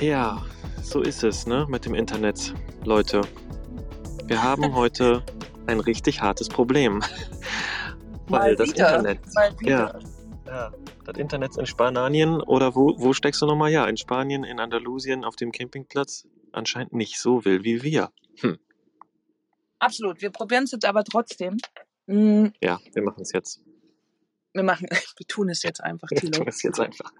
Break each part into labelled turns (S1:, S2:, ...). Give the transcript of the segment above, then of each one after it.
S1: Ja, so ist es, ne, mit dem Internet, Leute. Wir haben heute ein richtig hartes Problem. Weil
S2: Mal
S1: das Internet.
S2: mal wieder.
S1: Ja, ja, das Internet in Spanien oder wo, wo steckst du nochmal? Ja, in Spanien, in Andalusien, auf dem Campingplatz anscheinend nicht so will wie wir. Hm.
S2: Absolut. Wir probieren es jetzt aber trotzdem. Mm,
S1: Ja, wir machen es jetzt.
S2: Wir machen, wir tun es jetzt einfach,
S1: Wir
S2: Thilo.
S1: tun es jetzt einfach.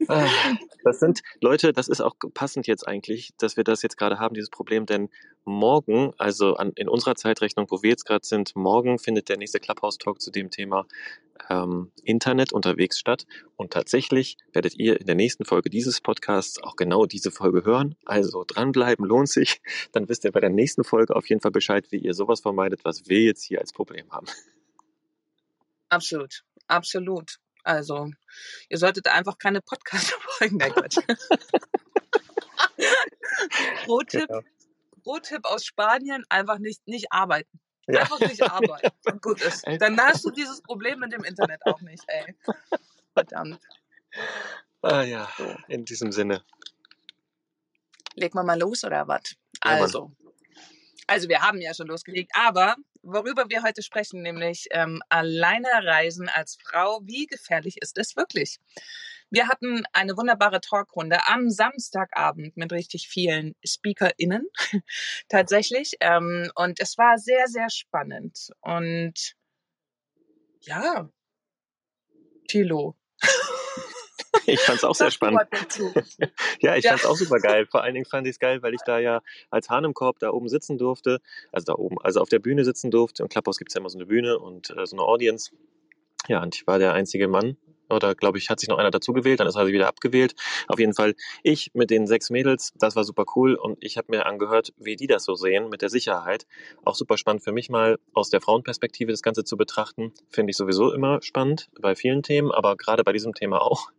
S1: Das sind, Leute, das ist auch passend jetzt eigentlich, dass wir das jetzt gerade haben, dieses Problem, denn morgen, also an, in unserer Zeitrechnung, wo wir jetzt gerade sind, morgen findet der nächste Clubhouse-Talk zu dem Thema ähm, Internet unterwegs statt. Und tatsächlich werdet ihr in der nächsten Folge dieses Podcasts auch genau diese Folge hören. Also dranbleiben lohnt sich. Dann wisst ihr bei der nächsten Folge auf jeden Fall Bescheid, wie ihr sowas vermeidet, was wir jetzt hier als Problem haben.
S2: Absolut. Absolut. Also, ihr solltet einfach keine Podcast-Folgen, nein, Quatsch. Pro-Tipp,
S1: Genau.
S2: Pro-Tipp aus Spanien, einfach nicht, nicht arbeiten.
S1: Ja.
S2: Einfach nicht arbeiten. Und gut ist. Dann hast du dieses Problem mit dem Internet auch nicht, ey. Verdammt.
S1: Ah ja, in diesem Sinne.
S2: Legen wir mal los oder was?
S1: Ja, Mann.
S2: Also, also wir haben ja schon losgelegt, aber worüber wir heute sprechen, nämlich ähm, alleine reisen als Frau, wie gefährlich ist es wirklich? Wir hatten eine wunderbare Talkrunde am Samstagabend mit richtig vielen SpeakerInnen tatsächlich. Ähm, und es war sehr, sehr spannend. Und ja, Thilo.
S1: Ich fand es auch sehr spannend. Ja, ich
S2: Ja.
S1: fand es auch super geil. Vor allen Dingen fand ich es geil, weil ich da ja als Hahn im Korb da oben sitzen durfte. Also da oben, also auf der Bühne sitzen durfte. Im Clubhouse gibt es ja immer so eine Bühne und äh, so eine Audience. Ja, und ich war der einzige Mann. Oder glaube ich, hat sich noch einer dazu gewählt, dann ist er wieder abgewählt. Auf jeden Fall ich mit den sechs Mädels, das war super cool und ich habe mir angehört, wie die das so sehen mit der Sicherheit. Auch super spannend für mich mal aus der Frauenperspektive das Ganze zu betrachten. Finde ich sowieso immer spannend bei vielen Themen, aber gerade bei diesem Thema auch.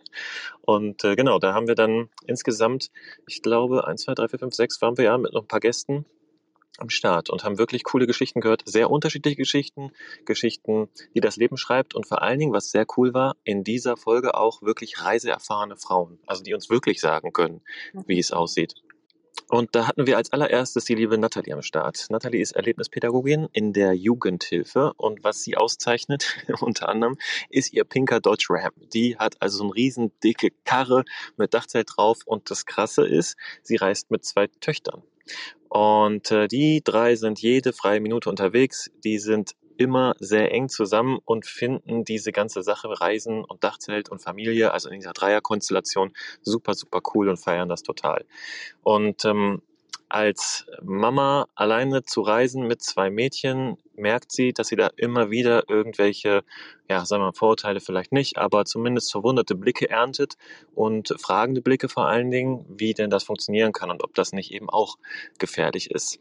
S1: Und äh, genau, da haben wir dann insgesamt, ich glaube, eins, zwei, drei, vier, fünf, sechs waren wir ja mit noch ein paar Gästen am Start und haben wirklich coole Geschichten gehört, sehr unterschiedliche Geschichten, Geschichten, die das Leben schreibt und vor allen Dingen, was sehr cool war, in dieser Folge auch wirklich reiseerfahrene Frauen, also die uns wirklich sagen können, wie es aussieht. Und da hatten wir als allererstes die liebe Nathalie am Start. Nathalie ist Erlebnispädagogin in der Jugendhilfe und was sie auszeichnet, unter anderem, ist ihr pinker Dodge Ram. Die hat also so eine riesen dicke Karre mit Dachzelt drauf und das Krasse ist, sie reist mit zwei Töchtern. Und äh, die drei sind jede freie Minute unterwegs. Die sind immer sehr eng zusammen und finden diese ganze Sache Reisen und Dachzelt und Familie, also in dieser Dreierkonstellation, super, super cool und feiern das total. Und ähm, als Mama alleine zu reisen mit zwei Mädchen, merkt sie, dass sie da immer wieder irgendwelche, ja, sagen wir mal, Vorurteile vielleicht nicht, aber zumindest verwunderte Blicke erntet und fragende Blicke vor allen Dingen, wie denn das funktionieren kann und ob das nicht eben auch gefährlich ist.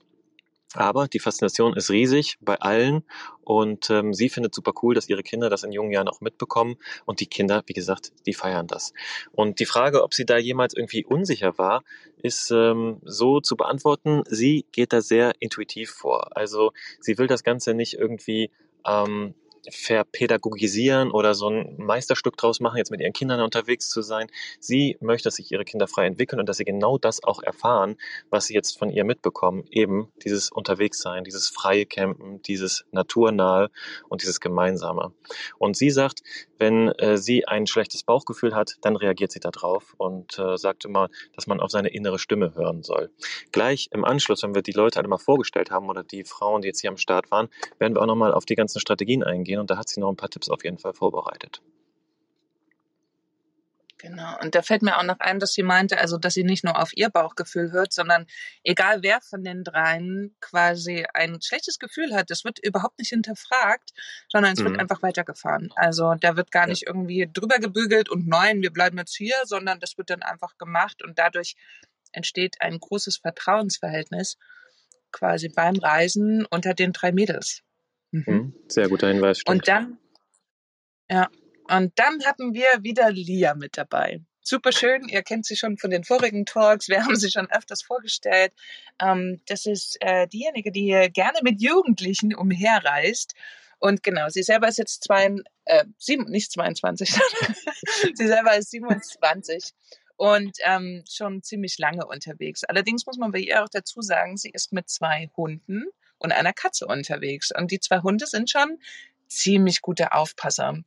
S1: Aber die Faszination ist riesig bei allen und ähm, sie findet super cool, dass ihre Kinder das in jungen Jahren auch mitbekommen und die Kinder, wie gesagt, die feiern das. Und die Frage, ob sie da jemals irgendwie unsicher war, ist ähm, so zu beantworten, sie geht da sehr intuitiv vor. Also sie will das Ganze nicht irgendwie ähm, verpädagogisieren oder so ein Meisterstück draus machen, jetzt mit ihren Kindern unterwegs zu sein. Sie möchte, dass sich ihre Kinder frei entwickeln und dass sie genau das auch erfahren, was sie jetzt von ihr mitbekommen. Eben dieses Unterwegssein, dieses freie Campen, dieses naturnahe und dieses Gemeinsame. Und sie sagt, wenn äh, sie ein schlechtes Bauchgefühl hat, dann reagiert sie darauf und äh, sagt immer, dass man auf seine innere Stimme hören soll. Gleich im Anschluss, wenn wir die Leute alle mal vorgestellt haben oder die Frauen, die jetzt hier am Start waren, werden wir auch nochmal auf die ganzen Strategien eingehen und da hat sie noch ein paar Tipps auf jeden Fall vorbereitet.
S2: Genau. Und da fällt mir auch noch ein, dass sie meinte, also, dass sie nicht nur auf ihr Bauchgefühl hört, sondern egal wer von den dreien quasi ein schlechtes Gefühl hat, das wird überhaupt nicht hinterfragt, sondern es
S1: Mhm.
S2: wird einfach weitergefahren. Also, da wird gar
S1: Ja.
S2: nicht irgendwie drüber gebügelt und nein, wir bleiben jetzt hier, sondern das wird dann einfach gemacht und dadurch entsteht ein großes Vertrauensverhältnis quasi beim Reisen unter den drei Mädels. Mhm.
S1: Mhm. Sehr guter Hinweis, stimmt.
S2: Und dann, ja, und dann hatten wir wieder Lia mit dabei. Super schön, ihr kennt sie schon von den vorigen Talks, wir haben sie schon öfters vorgestellt. Ähm, das ist äh, diejenige, die gerne mit Jugendlichen umherreist. Und genau, sie selber ist jetzt zwei, äh, sieben, nicht 22, sie selber ist 27 und ähm, schon ziemlich lange unterwegs. Allerdings muss man bei ihr auch dazu sagen, sie ist mit zwei Hunden und einer Katze unterwegs. Und die zwei Hunde sind schon ziemlich gute Aufpasser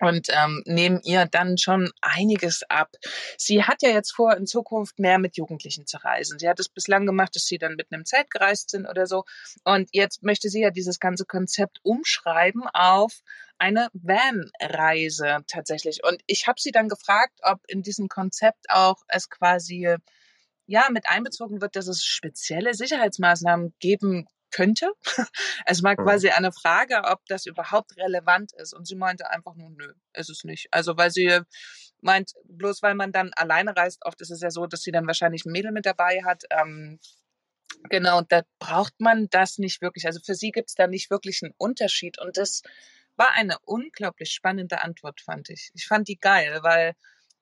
S2: und ähm, nehmen ihr dann schon einiges ab. Sie hat ja jetzt vor, in Zukunft mehr mit Jugendlichen zu reisen. Sie hat es bislang gemacht, dass sie dann mit einem Zelt gereist sind oder so. Und jetzt möchte sie ja dieses ganze Konzept umschreiben auf eine Van-Reise tatsächlich. Und ich habe sie dann gefragt, ob in diesem Konzept auch es quasi ja mit einbezogen wird, dass es spezielle Sicherheitsmaßnahmen geben könnte. Es war mhm. quasi eine Frage, ob das überhaupt relevant ist. Und sie meinte einfach nur, nö, ist es nicht. Also weil sie meint, bloß weil man dann alleine reist, oft ist es ja so, dass sie dann wahrscheinlich ein Mädel mit dabei hat. Ähm, genau, da braucht man das nicht wirklich. Also für sie gibt es da nicht wirklich einen Unterschied. Und das war eine unglaublich spannende Antwort, fand ich. Ich fand die geil, weil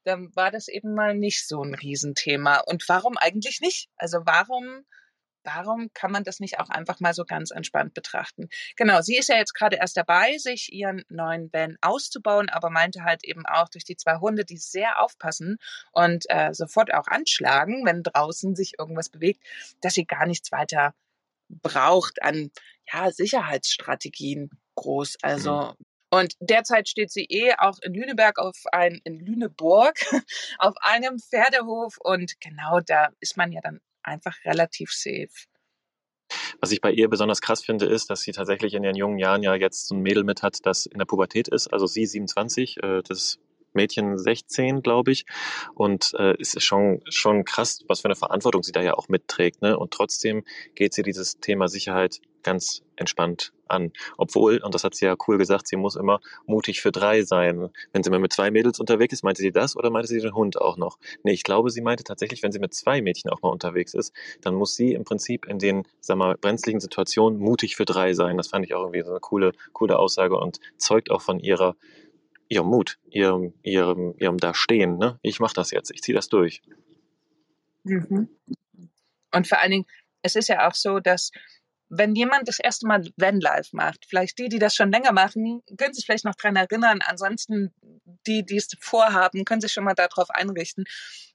S2: dann war das eben mal nicht so ein Riesenthema. Und warum eigentlich nicht? Also warum warum kann man das nicht auch einfach mal so ganz entspannt betrachten? Genau, sie ist ja jetzt gerade erst dabei, sich ihren neuen Van auszubauen, aber meinte halt eben auch durch die zwei Hunde, die sehr aufpassen und äh, sofort auch anschlagen, wenn draußen sich irgendwas bewegt, dass sie gar nichts weiter braucht an ja, Sicherheitsstrategien groß. Also mhm. Und derzeit steht sie eh auch in Lüneberg auf ein, in Lüneburg auf einem Pferdehof und genau da ist man ja dann einfach relativ safe.
S1: Was ich bei ihr besonders krass finde, ist, dass sie tatsächlich in ihren jungen Jahren ja jetzt so ein Mädel mit hat, das in der Pubertät ist. Also sie 27, äh, das Mädchen 16, glaube ich. Und äh, es ist schon, schon krass, was für eine Verantwortung sie da ja auch mitträgt. Ne? Und trotzdem geht sie dieses Thema Sicherheit ganz entspannt an. Obwohl, und das hat sie ja cool gesagt, sie muss immer mutig für drei sein. Wenn sie mal mit zwei Mädels unterwegs ist, meinte sie das oder meinte sie den Hund auch noch? Nee, ich glaube, sie meinte tatsächlich, wenn sie mit zwei Mädchen auch mal unterwegs ist, dann muss sie im Prinzip in den, sag mal, brenzligen Situationen mutig für drei sein. Das fand ich auch irgendwie so eine coole, coole Aussage und zeugt auch von ihrer, ihrem Mut, ihrem, ihrem, ihrem Dastehen. Ne? Ich mache das jetzt, ich ziehe das durch.
S2: Mhm. Und vor allen Dingen, es ist ja auch so, dass wenn jemand das erste Mal Vanlife macht, vielleicht die, die das schon länger machen, können sich vielleicht noch dran erinnern. Ansonsten die, die es vorhaben, können sich schon mal darauf einrichten.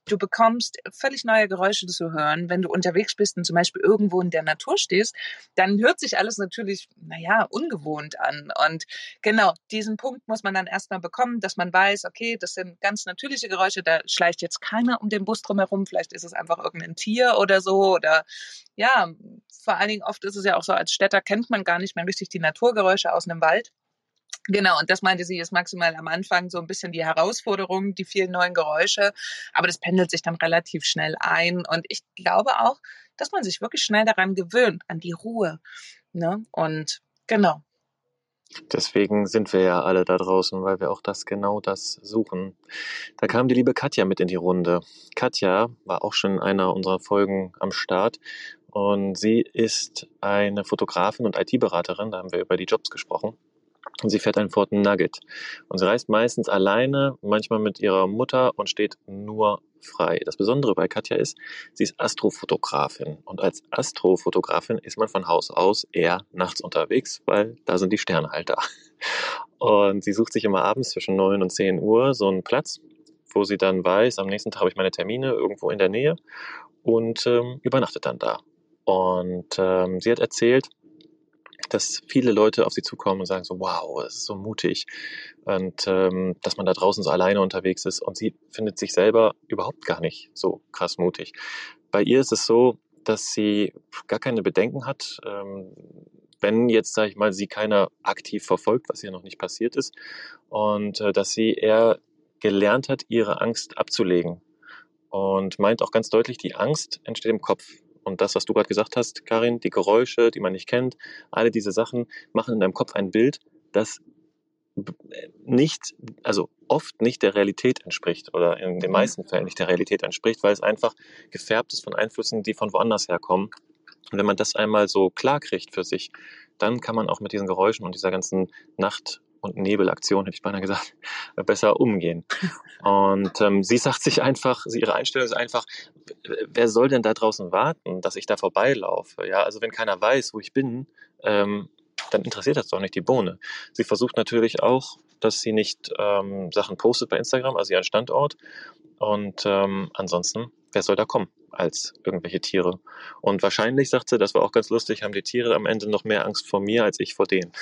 S2: Du bekommst völlig neue Geräusche zu hören. Wenn du unterwegs bist und zum Beispiel irgendwo in der Natur stehst, dann hört sich alles natürlich, naja, ungewohnt an. Und genau, diesen Punkt muss man dann erstmal bekommen, dass man weiß, okay, das sind ganz natürliche Geräusche, da schleicht jetzt keiner um den Bus drumherum, vielleicht ist es einfach irgendein Tier oder so. Oder ja, vor allen Dingen oft ist es ja auch so, als Städter kennt man gar nicht mehr richtig die Naturgeräusche aus einem Wald. Genau, und das meinte sie, ist maximal am Anfang so ein bisschen die Herausforderung, die vielen neuen Geräusche, aber das pendelt sich dann relativ schnell ein und ich glaube auch, dass man sich wirklich schnell daran gewöhnt, an die Ruhe. Ne? Und genau.
S1: Deswegen sind wir ja alle da draußen, weil wir auch das genau das suchen. Da kam die liebe Katja mit in die Runde. Katja war auch schon in einer unserer Folgen am Start und sie ist eine Fotografin und IT-Beraterin, da haben wir über die Jobs gesprochen und sie fährt ein Ford Nugget. Und sie reist meistens alleine, manchmal mit ihrer Mutter und steht nur frei. Das Besondere bei Katja ist, sie ist Astrofotografin. Und als Astrofotografin ist man von Haus aus eher nachts unterwegs, weil da sind die Sterne halt da. Und sie sucht sich immer abends zwischen 9 und 10 Uhr so einen Platz, wo sie dann weiß, am nächsten Tag habe ich meine Termine irgendwo in der Nähe und ähm, übernachtet dann da. Und ähm, sie hat erzählt, dass viele Leute auf sie zukommen und sagen so, wow, das ist so mutig und ähm, dass man da draußen so alleine unterwegs ist und sie findet sich selber überhaupt gar nicht so krass mutig. Bei ihr ist es so, dass sie gar keine Bedenken hat, ähm, wenn jetzt, sage ich mal, sie keiner aktiv verfolgt, was ja noch nicht passiert ist und äh, dass sie eher gelernt hat, ihre Angst abzulegen und meint auch ganz deutlich, die Angst entsteht im Kopf. Und das, was du gerade gesagt hast, Karin, die Geräusche, die man nicht kennt, alle diese Sachen machen in deinem Kopf ein Bild, das nicht, also oft nicht der Realität entspricht oder in den mhm. meisten Fällen nicht der Realität entspricht, weil es einfach gefärbt ist von Einflüssen, die von woanders herkommen. Und wenn man das einmal so klar kriegt für sich, dann kann man auch mit diesen Geräuschen und dieser ganzen Nacht- und Nebelaktion, hätte ich beinahe gesagt, besser umgehen. Und ähm, sie sagt sich einfach, ihre Einstellung ist einfach, wer soll denn da draußen warten, dass ich da vorbeilaufe? Ja, also wenn keiner weiß, wo ich bin, ähm, dann interessiert das doch nicht die Bohne. Sie versucht natürlich auch dass sie nicht ähm, Sachen postet bei Instagram, also ihren Standort. Und ähm, ansonsten, wer soll da kommen als irgendwelche Tiere? Und wahrscheinlich, sagt sie, das war auch ganz lustig, haben die Tiere am Ende noch mehr Angst vor mir als ich vor denen.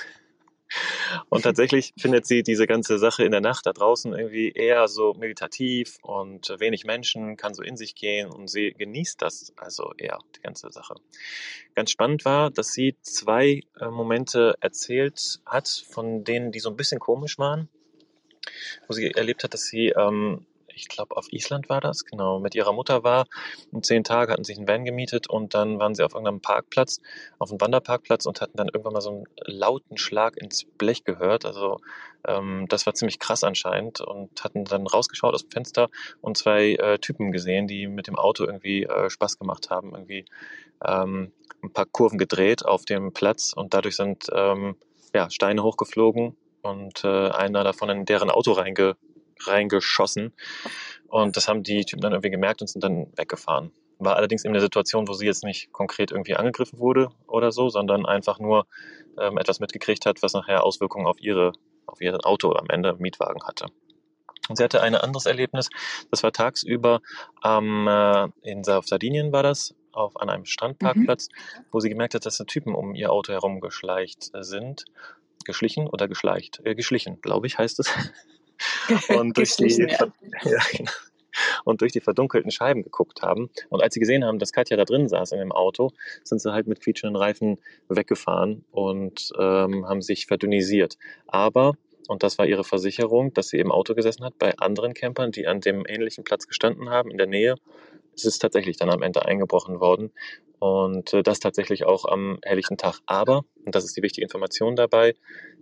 S1: Und tatsächlich findet sie diese ganze Sache in der Nacht da draußen irgendwie eher so meditativ und wenig Menschen, kann so in sich gehen und sie genießt das also eher, die ganze Sache. Ganz spannend war, dass sie zwei äh, Momente erzählt hat, von denen, die so ein bisschen komisch waren, wo sie erlebt hat, dass sie ähm, ich glaube, auf Island war das, genau, mit ihrer Mutter war. Um zehn Tage hatten sie einen Van gemietet und dann waren sie auf irgendeinem Parkplatz, auf einem Wanderparkplatz und hatten dann irgendwann mal so einen lauten Schlag ins Blech gehört. Also ähm, das war ziemlich krass anscheinend und hatten dann rausgeschaut aus dem Fenster und zwei äh, Typen gesehen, die mit dem Auto irgendwie äh, Spaß gemacht haben, irgendwie ähm, ein paar Kurven gedreht auf dem Platz und dadurch sind ähm, ja, Steine hochgeflogen und äh, einer davon in deren Auto reinge reingeschossen. Und das haben die Typen dann irgendwie gemerkt und sind dann weggefahren. War allerdings in der Situation, wo sie jetzt nicht konkret irgendwie angegriffen wurde oder so, sondern einfach nur ähm, etwas mitgekriegt hat, was nachher Auswirkungen auf ihre, auf ihr Auto am Ende Mietwagen hatte. Und sie hatte ein anderes Erlebnis. Das war tagsüber ähm, äh, in auf Sardinien war das, auf an einem Strandparkplatz, mhm. wo sie gemerkt hat, dass da Typen um ihr Auto herumgeschleicht sind. Geschlichen oder geschleicht? Äh, geschlichen, glaube ich, heißt es. und durch die, ja. Genau. und durch die verdunkelten Scheiben geguckt haben. Und als sie gesehen haben, dass Katja da drin saß in dem Auto, sind sie halt mit quietschenden Reifen weggefahren und ähm, haben sich verdünnisiert. Aber und das war ihre Versicherung, dass sie im Auto gesessen hat bei anderen Campern, die an dem ähnlichen Platz gestanden haben, in der Nähe. Es ist tatsächlich dann am Ende eingebrochen worden und äh, das tatsächlich auch am helllichen Tag. Aber, und das ist die wichtige Information dabei,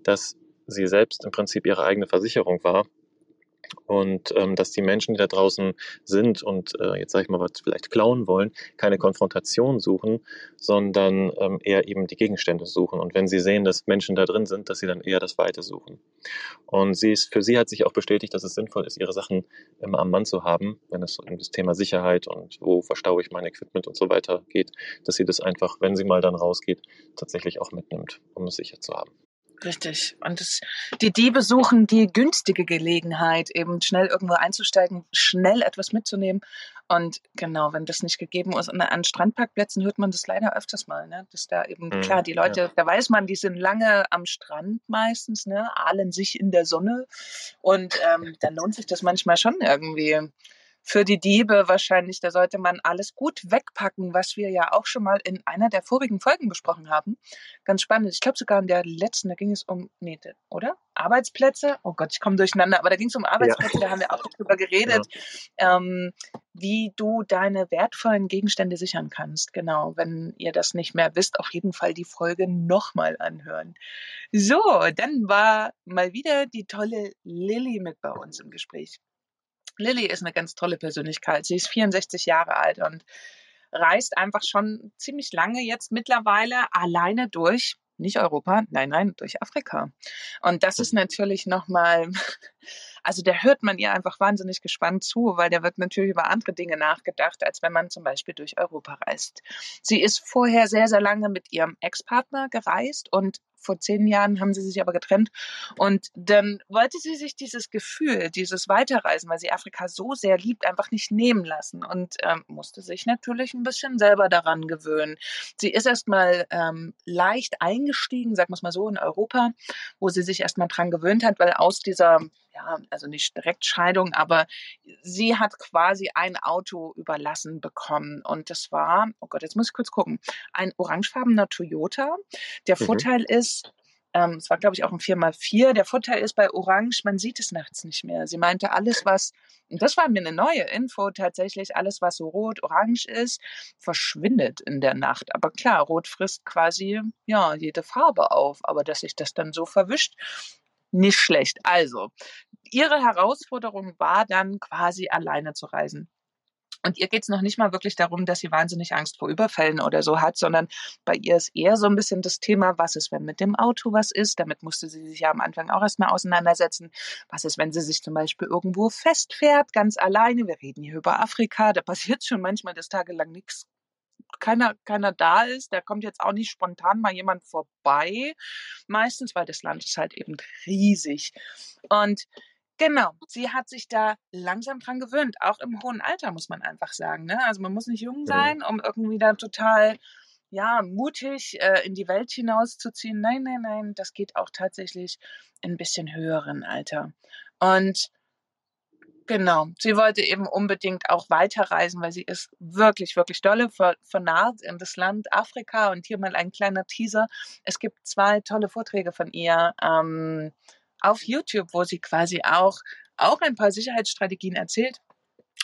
S1: dass sie selbst im Prinzip ihre eigene Versicherung war und ähm, dass die Menschen, die da draußen sind und äh, jetzt sage ich mal, was vielleicht klauen wollen, keine Konfrontation suchen, sondern ähm, eher eben die Gegenstände suchen. Und wenn sie sehen, dass Menschen da drin sind, dass sie dann eher das Weite suchen. Und sie ist, für sie hat sich auch bestätigt, dass es sinnvoll ist, ihre Sachen immer am Mann zu haben, wenn es um das Thema Sicherheit und wo verstaue ich mein Equipment und so weiter geht, dass sie das einfach, wenn sie mal dann rausgeht, tatsächlich auch mitnimmt, um es sicher zu haben.
S2: Richtig. Und es, die Diebe suchen die günstige Gelegenheit, eben schnell irgendwo einzusteigen, schnell etwas mitzunehmen. Und genau, wenn das nicht gegeben ist, und an Strandparkplätzen hört man das leider öfters mal, ne? Dass da eben, mhm, klar, die Leute, ja. da weiß man, die sind lange am Strand meistens, ne, ahlen sich in der Sonne. Und ähm, dann lohnt sich das manchmal schon irgendwie für die Diebe wahrscheinlich, da sollte man alles gut wegpacken, was wir ja auch schon mal in einer der vorigen Folgen besprochen haben. Ganz spannend. Ich glaube sogar in der letzten, da ging es um, nee, oder? Arbeitsplätze. Oh Gott, ich komme durcheinander, aber da ging es um Arbeitsplätze, ja. da haben wir auch drüber geredet, ja. ähm, wie du deine wertvollen Gegenstände sichern kannst. Genau, wenn ihr das nicht mehr wisst, auf jeden Fall die Folge nochmal anhören. So, dann war mal wieder die tolle Lilly mit bei uns im Gespräch. Lilly ist eine ganz tolle Persönlichkeit. Sie ist 64 Jahre alt und reist einfach schon ziemlich lange jetzt mittlerweile alleine durch nicht Europa, nein, nein, durch Afrika. Und das ist natürlich nochmal, also da hört man ihr einfach wahnsinnig gespannt zu, weil da wird natürlich über andere Dinge nachgedacht, als wenn man zum Beispiel durch Europa reist. Sie ist vorher sehr, sehr lange mit ihrem Ex-Partner gereist und vor zehn Jahren haben sie sich aber getrennt. Und dann wollte sie sich dieses Gefühl, dieses Weiterreisen, weil sie Afrika so sehr liebt, einfach nicht nehmen lassen und ähm, musste sich natürlich ein bisschen selber daran gewöhnen. Sie ist erstmal ähm, leicht eingestiegen, sagen wir es mal so, in Europa, wo sie sich erstmal dran gewöhnt hat, weil aus dieser ja, also nicht direkt Scheidung, aber sie hat quasi ein Auto überlassen bekommen. Und das war, oh Gott, jetzt muss ich kurz gucken, ein orangefarbener Toyota. Der mhm. Vorteil ist, ähm, es war, glaube ich, auch ein 4x4. Der Vorteil ist bei Orange, man sieht es nachts nicht mehr. Sie meinte, alles, was, und das war mir eine neue Info, tatsächlich, alles, was so rot-orange ist, verschwindet in der Nacht. Aber klar, rot frisst quasi, ja, jede Farbe auf. Aber dass sich das dann so verwischt, nicht schlecht. Also, ihre Herausforderung war dann quasi alleine zu reisen. Und ihr geht es noch nicht mal wirklich darum, dass sie wahnsinnig Angst vor Überfällen oder so hat, sondern bei ihr ist eher so ein bisschen das Thema, was ist, wenn mit dem Auto was ist? Damit musste sie sich ja am Anfang auch erstmal auseinandersetzen. Was ist, wenn sie sich zum Beispiel irgendwo festfährt, ganz alleine? Wir reden hier über Afrika, da passiert schon manchmal das tagelang nichts keiner, keiner da ist. Da kommt jetzt auch nicht spontan mal jemand vorbei. Meistens, weil das Land ist halt eben riesig. Und Genau, sie hat sich da langsam dran gewöhnt, auch im hohen Alter, muss man einfach sagen. Ne? Also man muss nicht jung sein, um irgendwie da total ja, mutig äh, in die Welt hinauszuziehen. Nein, nein, nein, das geht auch tatsächlich in ein bisschen höheren Alter. Und genau, sie wollte eben unbedingt auch weiterreisen, weil sie ist wirklich, wirklich dolle vernarrt in das Land Afrika. Und hier mal ein kleiner Teaser. Es gibt zwei tolle Vorträge von ihr. Ähm, auf YouTube, wo sie quasi auch, auch ein paar Sicherheitsstrategien erzählt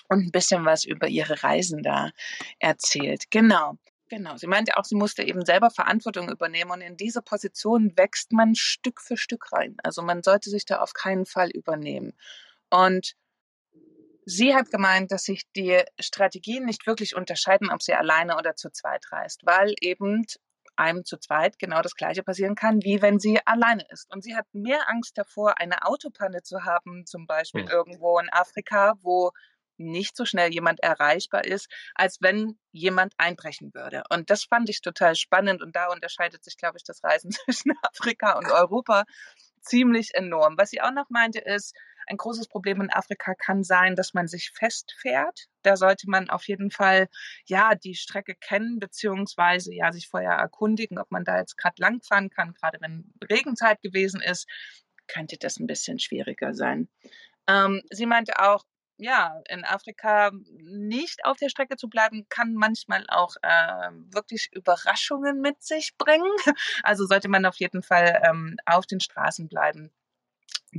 S2: und ein bisschen was über ihre Reisen da erzählt. Genau. Genau, sie meinte auch, sie musste eben selber Verantwortung übernehmen und in diese Position wächst man Stück für Stück rein. Also man sollte sich da auf keinen Fall übernehmen. Und sie hat gemeint, dass sich die Strategien nicht wirklich unterscheiden, ob sie alleine oder zu zweit reist, weil eben einem zu zweit genau das Gleiche passieren kann, wie wenn sie alleine ist. Und sie hat mehr Angst davor, eine Autopanne zu haben, zum Beispiel mhm. irgendwo in Afrika, wo nicht so schnell jemand erreichbar ist, als wenn jemand einbrechen würde. Und das fand ich total spannend. Und da unterscheidet sich, glaube ich, das Reisen zwischen Afrika und Europa ziemlich enorm. Was sie auch noch meinte, ist, ein großes Problem in Afrika kann sein, dass man sich festfährt. Da sollte man auf jeden Fall ja die Strecke kennen, beziehungsweise ja sich vorher erkundigen, ob man da jetzt gerade langfahren kann. Gerade wenn Regenzeit gewesen ist, könnte das ein bisschen schwieriger sein. Ähm, sie meinte auch, ja, in Afrika nicht auf der Strecke zu bleiben, kann manchmal auch äh, wirklich Überraschungen mit sich bringen. Also sollte man auf jeden Fall ähm, auf den Straßen bleiben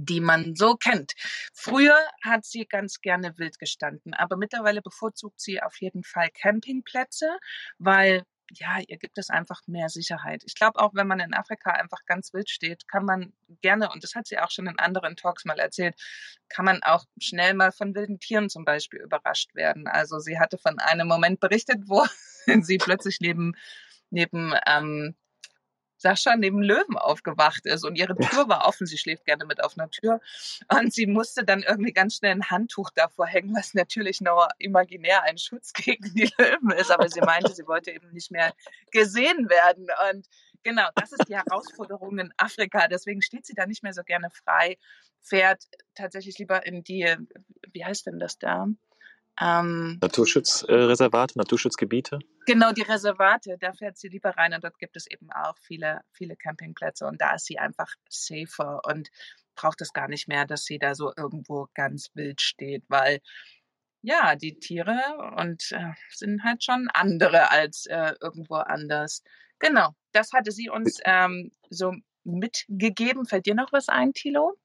S2: die man so kennt. Früher hat sie ganz gerne wild gestanden, aber mittlerweile bevorzugt sie auf jeden Fall Campingplätze, weil ja, ihr gibt es einfach mehr Sicherheit. Ich glaube auch, wenn man in Afrika einfach ganz wild steht, kann man gerne, und das hat sie auch schon in anderen Talks mal erzählt, kann man auch schnell mal von wilden Tieren zum Beispiel überrascht werden. Also sie hatte von einem Moment berichtet, wo sie plötzlich neben neben ähm, Sascha neben Löwen aufgewacht ist und ihre Tür war offen. Sie schläft gerne mit auf einer Tür. Und sie musste dann irgendwie ganz schnell ein Handtuch davor hängen, was natürlich nur imaginär ein Schutz gegen die Löwen ist. Aber sie meinte, sie wollte eben nicht mehr gesehen werden. Und genau, das ist die Herausforderung in Afrika. Deswegen steht sie da nicht mehr so gerne frei, fährt tatsächlich lieber in die, wie heißt denn das da?
S1: Ähm, Naturschutzreservate, Naturschutzgebiete?
S2: Genau, die Reservate, da fährt sie lieber rein und dort gibt es eben auch viele, viele Campingplätze und da ist sie einfach safer und braucht es gar nicht mehr, dass sie da so irgendwo ganz wild steht, weil ja, die Tiere und äh, sind halt schon andere als äh, irgendwo anders. Genau, das hatte sie uns ähm, so mitgegeben. Fällt dir noch was ein, Tilo?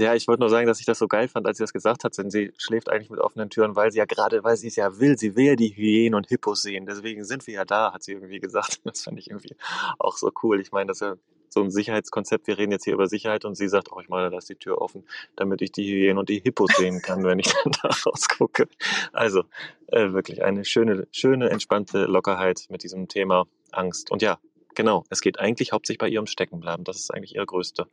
S1: Ja, ich wollte nur sagen, dass ich das so geil fand, als sie das gesagt hat, denn sie schläft eigentlich mit offenen Türen, weil sie ja gerade, weil sie es ja will, sie will ja die Hyänen und Hippos sehen, deswegen sind wir ja da, hat sie irgendwie gesagt. Das fand ich irgendwie auch so cool. Ich meine, das ist ja so ein Sicherheitskonzept, wir reden jetzt hier über Sicherheit und sie sagt, oh, ich meine, ist die Tür offen, damit ich die Hyänen und die Hippos sehen kann, wenn ich dann da rausgucke. Also, äh, wirklich eine schöne, schöne, entspannte Lockerheit mit diesem Thema Angst. Und ja, Genau, es geht eigentlich hauptsächlich bei ihr ums Steckenbleiben. Das ist eigentlich ihre größte,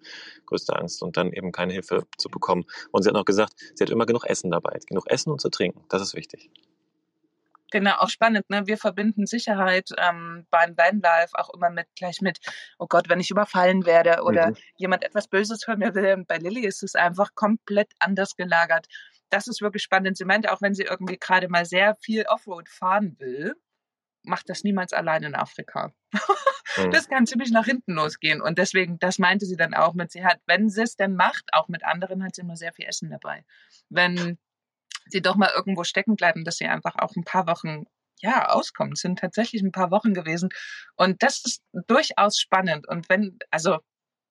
S1: größte Angst und dann eben keine Hilfe zu bekommen. Und sie hat noch gesagt, sie hat immer genug Essen dabei, genug Essen und zu trinken. Das ist wichtig.
S2: Genau, auch spannend. Ne? Wir verbinden Sicherheit ähm, beim Vanlife auch immer mit gleich mit, oh Gott, wenn ich überfallen werde oder mhm. jemand etwas Böses von mir will. Bei Lilly ist es einfach komplett anders gelagert. Das ist wirklich spannend. Sie meinte auch, wenn sie irgendwie gerade mal sehr viel Offroad fahren will, macht das niemals allein in Afrika. Mhm. Das kann ziemlich nach hinten losgehen. Und deswegen, das meinte sie dann auch mit, sie hat, wenn sie es denn macht, auch mit anderen, hat sie immer sehr viel Essen dabei. Wenn sie doch mal irgendwo stecken bleiben, dass sie einfach auch ein paar Wochen ja, auskommen. Es sind tatsächlich ein paar Wochen gewesen. Und das ist durchaus spannend. Und wenn, also,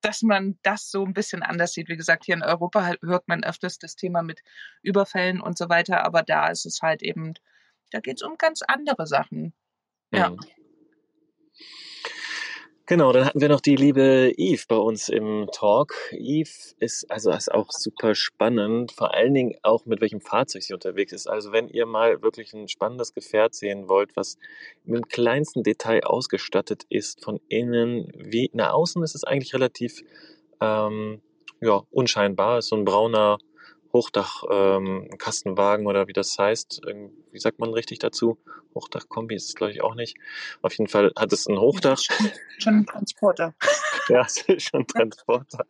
S2: dass man das so ein bisschen anders sieht. Wie gesagt, hier in Europa halt hört man öfters das Thema mit Überfällen und so weiter, aber da ist es halt eben, da geht es um ganz andere Sachen. Ja.
S1: Genau, dann hatten wir noch die liebe Eve bei uns im Talk. Eve ist also ist auch super spannend, vor allen Dingen auch mit welchem Fahrzeug sie unterwegs ist. Also wenn ihr mal wirklich ein spannendes Gefährt sehen wollt, was mit dem kleinsten Detail ausgestattet ist, von innen wie nach außen ist es eigentlich relativ ähm, ja, unscheinbar. Ist so ein brauner Hochdach, ähm, oder wie das heißt. Wie sagt man richtig dazu? Hochdachkombi ist es, glaube ich, auch nicht. Auf jeden Fall hat es ein Hochdach.
S2: Schon ein Transporter.
S1: ja, es ist schon ein Transporter.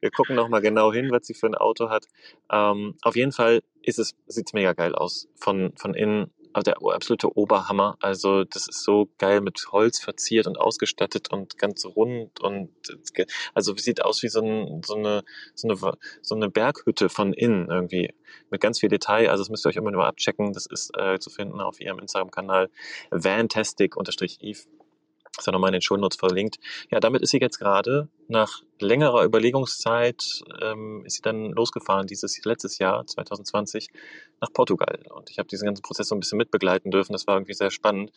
S1: Wir gucken nochmal genau hin, was sie für ein Auto hat. Ähm, auf jeden Fall ist es, sieht's mega geil aus. Von, von innen der absolute Oberhammer. Also das ist so geil mit Holz verziert und ausgestattet und ganz rund und also sieht aus wie so, ein, so, eine, so, eine, so eine Berghütte von innen irgendwie mit ganz viel Detail. Also das müsst ihr euch immer nur abchecken. Das ist äh, zu finden auf ihrem Instagram-Kanal vantastic-eve ist ja nochmal in den Shownotes verlinkt. Ja, damit ist sie jetzt gerade nach längerer Überlegungszeit ähm, ist sie dann losgefahren dieses letztes Jahr 2020 nach Portugal und ich habe diesen ganzen Prozess so ein bisschen mitbegleiten dürfen. Das war irgendwie sehr spannend,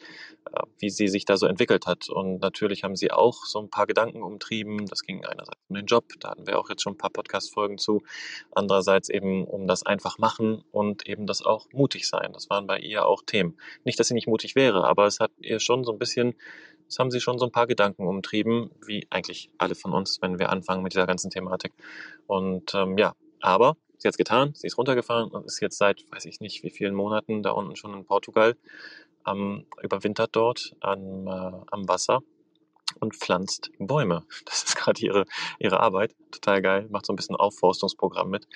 S1: äh, wie sie sich da so entwickelt hat und natürlich haben sie auch so ein paar Gedanken umtrieben. Das ging einerseits um den Job, da hatten wir auch jetzt schon ein paar Podcast-Folgen zu. Andererseits eben um das einfach machen und eben das auch mutig sein. Das waren bei ihr auch Themen. Nicht, dass sie nicht mutig wäre, aber es hat ihr schon so ein bisschen es haben sie schon so ein paar Gedanken umtrieben, wie eigentlich alle von uns, wenn wir anfangen mit dieser ganzen Thematik. Und ähm, ja, aber sie hat es getan, sie ist runtergefahren und ist jetzt seit, weiß ich nicht, wie vielen Monaten da unten schon in Portugal, ähm, überwintert dort am, äh, am Wasser und pflanzt Bäume. Das ist gerade ihre, ihre Arbeit. Total geil. Macht so ein bisschen Aufforstungsprogramm mit.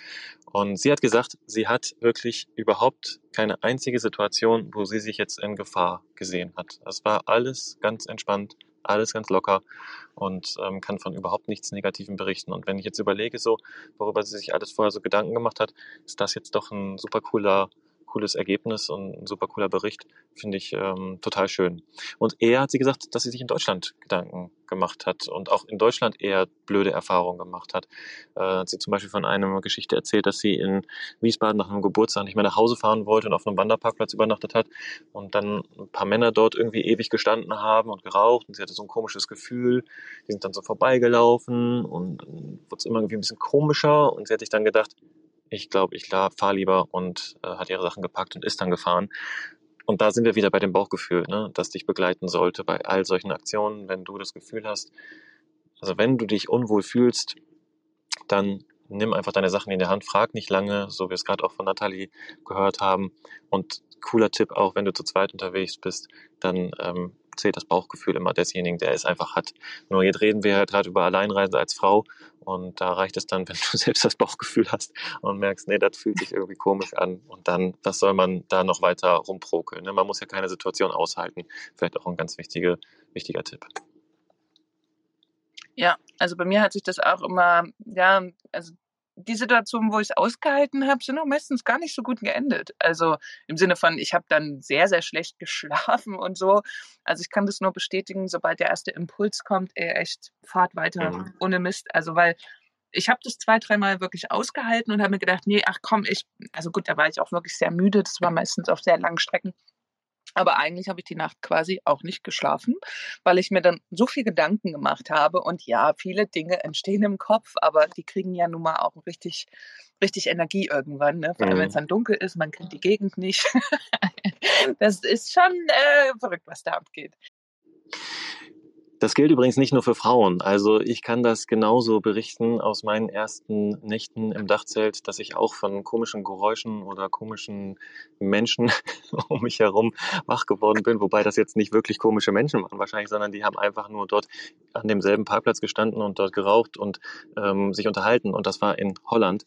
S1: Und sie hat gesagt, sie hat wirklich überhaupt keine einzige Situation, wo sie sich jetzt in Gefahr gesehen hat. Das war alles ganz entspannt, alles ganz locker und ähm, kann von überhaupt nichts Negativen berichten. Und wenn ich jetzt überlege, so, worüber sie sich alles vorher so Gedanken gemacht hat, ist das jetzt doch ein super cooler cooles Ergebnis und ein super cooler Bericht. Finde ich ähm, total schön. Und er hat sie gesagt, dass sie sich in Deutschland Gedanken gemacht hat und auch in Deutschland eher blöde Erfahrungen gemacht hat. Äh, hat sie zum Beispiel von einer Geschichte erzählt, dass sie in Wiesbaden nach einem Geburtstag nicht mehr nach Hause fahren wollte und auf einem Wanderparkplatz übernachtet hat und dann ein paar Männer dort irgendwie ewig gestanden haben und geraucht und sie hatte so ein komisches Gefühl. Die sind dann so vorbeigelaufen und wurde es immer irgendwie ein bisschen komischer und sie hat sich dann gedacht, ich glaube, ich fahre lieber und äh, hat ihre Sachen gepackt und ist dann gefahren. Und da sind wir wieder bei dem Bauchgefühl, ne, das dich begleiten sollte bei all solchen Aktionen, wenn du das Gefühl hast, also wenn du dich unwohl fühlst, dann nimm einfach deine Sachen in der Hand, frag nicht lange, so wie wir es gerade auch von Nathalie gehört haben. Und cooler Tipp auch, wenn du zu zweit unterwegs bist, dann ähm, zählt das Bauchgefühl immer desjenigen, der es einfach hat. Nur jetzt reden wir halt gerade über Alleinreise als Frau und da reicht es dann, wenn du selbst das Bauchgefühl hast und merkst, nee, das fühlt sich irgendwie komisch an und dann, was soll man da noch weiter rumprokeln? Ne? Man muss ja keine Situation aushalten. Vielleicht auch ein ganz wichtige, wichtiger Tipp.
S2: Ja, also bei mir hat sich das auch immer, ja, also die Situationen, wo ich es ausgehalten habe, sind auch meistens gar nicht so gut geendet. Also im Sinne von, ich habe dann sehr, sehr schlecht geschlafen und so. Also ich kann das nur bestätigen, sobald der erste Impuls kommt, ey, echt, fahrt weiter, mhm. ohne Mist. Also weil ich habe das zwei, dreimal wirklich ausgehalten und habe mir gedacht, nee, ach komm, ich, also gut, da war ich auch wirklich sehr müde. Das war meistens auf sehr langen Strecken. Aber eigentlich habe ich die Nacht quasi auch nicht geschlafen, weil ich mir dann so viel Gedanken gemacht habe. Und ja, viele Dinge entstehen im Kopf, aber die kriegen ja nun mal auch richtig, richtig Energie irgendwann. Ne? Vor allem, wenn es mhm. dann dunkel ist, man kennt die Gegend nicht. das ist schon äh, verrückt, was da abgeht.
S1: Das gilt übrigens nicht nur für Frauen. Also ich kann das genauso berichten aus meinen ersten Nächten im Dachzelt, dass ich auch von komischen Geräuschen oder komischen Menschen um mich herum wach geworden bin. Wobei das jetzt nicht wirklich komische Menschen waren wahrscheinlich, sondern die haben einfach nur dort an demselben Parkplatz gestanden und dort geraucht und ähm, sich unterhalten. Und das war in Holland.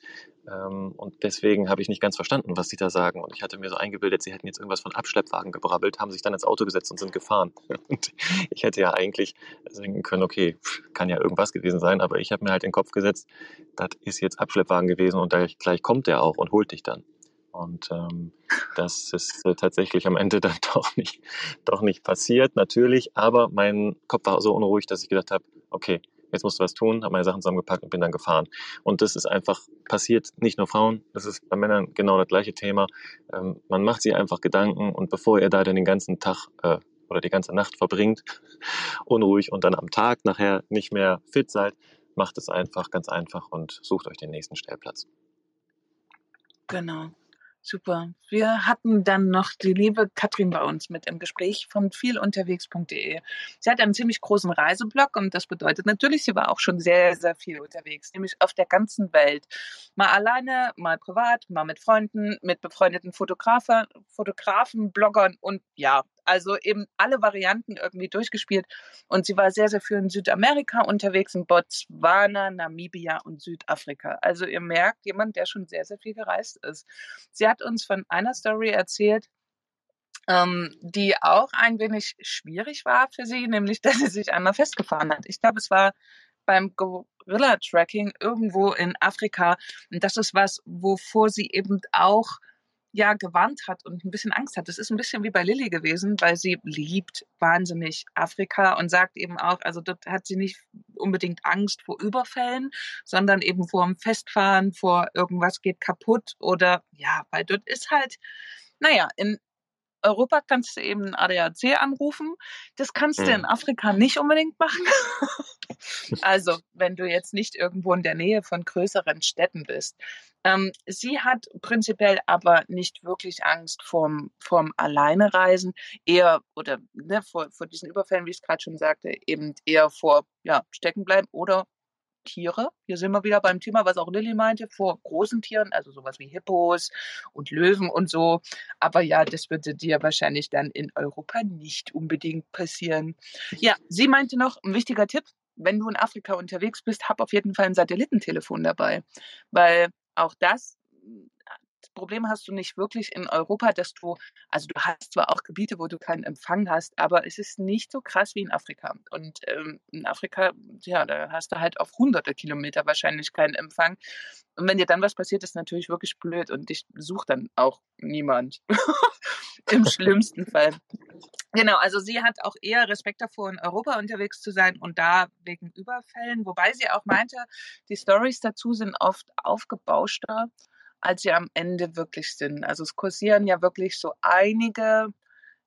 S1: Ähm, und deswegen habe ich nicht ganz verstanden, was sie da sagen. Und ich hatte mir so eingebildet, sie hätten jetzt irgendwas von Abschleppwagen gebrabbelt, haben sich dann ins Auto gesetzt und sind gefahren. Und ich hätte ja eigentlich denken können, okay, kann ja irgendwas gewesen sein, aber ich habe mir halt den Kopf gesetzt, das ist jetzt Abschleppwagen gewesen und gleich, gleich kommt der auch und holt dich dann. Und ähm, das ist äh, tatsächlich am Ende dann doch nicht, doch nicht passiert, natürlich. Aber mein Kopf war so unruhig, dass ich gedacht habe, okay, jetzt musst du was tun, habe meine Sachen zusammengepackt und bin dann gefahren. Und das ist einfach passiert, nicht nur Frauen, das ist bei Männern genau das gleiche Thema. Ähm, man macht sich einfach Gedanken und bevor ihr da dann den ganzen Tag äh, oder die ganze Nacht verbringt, unruhig und dann am Tag nachher nicht mehr fit seid, macht es einfach ganz einfach und sucht euch den nächsten Stellplatz.
S2: Genau. Super. Wir hatten dann noch die liebe Katrin bei uns mit im Gespräch von vielunterwegs.de. Sie hat einen ziemlich großen Reiseblog und das bedeutet natürlich, sie war auch schon sehr, sehr viel unterwegs, nämlich auf der ganzen Welt. Mal alleine, mal privat, mal mit Freunden, mit befreundeten Fotografen, Fotografen, Bloggern und ja, also eben alle Varianten irgendwie durchgespielt. Und sie war sehr, sehr viel in Südamerika unterwegs, in Botswana, Namibia und Südafrika. Also ihr merkt, jemand, der schon sehr, sehr viel gereist ist. Sie hat uns von einer Story erzählt, ähm, die auch ein wenig schwierig war für sie, nämlich dass sie sich einmal festgefahren hat. Ich glaube, es war beim Gorilla-Tracking irgendwo in Afrika. Und das ist was, wovor sie eben auch ja gewarnt hat und ein bisschen Angst hat. Das ist ein bisschen wie bei Lilly gewesen, weil sie liebt wahnsinnig Afrika und sagt eben auch, also dort hat sie nicht unbedingt Angst vor Überfällen, sondern eben vor dem Festfahren, vor irgendwas geht kaputt oder ja, weil dort ist halt, naja, in Europa kannst du eben einen ADAC anrufen. Das kannst du in mhm. Afrika nicht unbedingt machen. also, wenn du jetzt nicht irgendwo in der Nähe von größeren Städten bist. Ähm, sie hat prinzipiell aber nicht wirklich Angst vorm, vorm Alleinereisen, eher oder ne, vor, vor diesen Überfällen, wie ich es gerade schon sagte, eben eher vor ja, Steckenbleiben oder Tiere. Hier sind wir wieder beim Thema, was auch Lilly meinte, vor großen Tieren, also sowas wie Hippos und Löwen und so. Aber ja, das würde dir wahrscheinlich dann in Europa nicht unbedingt passieren. Ja, sie meinte noch, ein wichtiger Tipp, wenn du in Afrika unterwegs bist, hab auf jeden Fall ein Satellitentelefon dabei, weil auch das das Problem hast du nicht wirklich in Europa, dass du, also du hast zwar auch Gebiete, wo du keinen Empfang hast, aber es ist nicht so krass wie in Afrika. Und ähm, in Afrika, ja, da hast du halt auf hunderte Kilometer wahrscheinlich keinen Empfang. Und wenn dir dann was passiert, ist natürlich wirklich blöd und dich sucht dann auch niemand. Im schlimmsten Fall. Genau, also sie hat auch eher Respekt davor, in Europa unterwegs zu sein und da wegen Überfällen, wobei sie auch meinte, die Stories dazu sind oft aufgebauschter als sie am Ende wirklich sind. Also es kursieren ja wirklich so einige,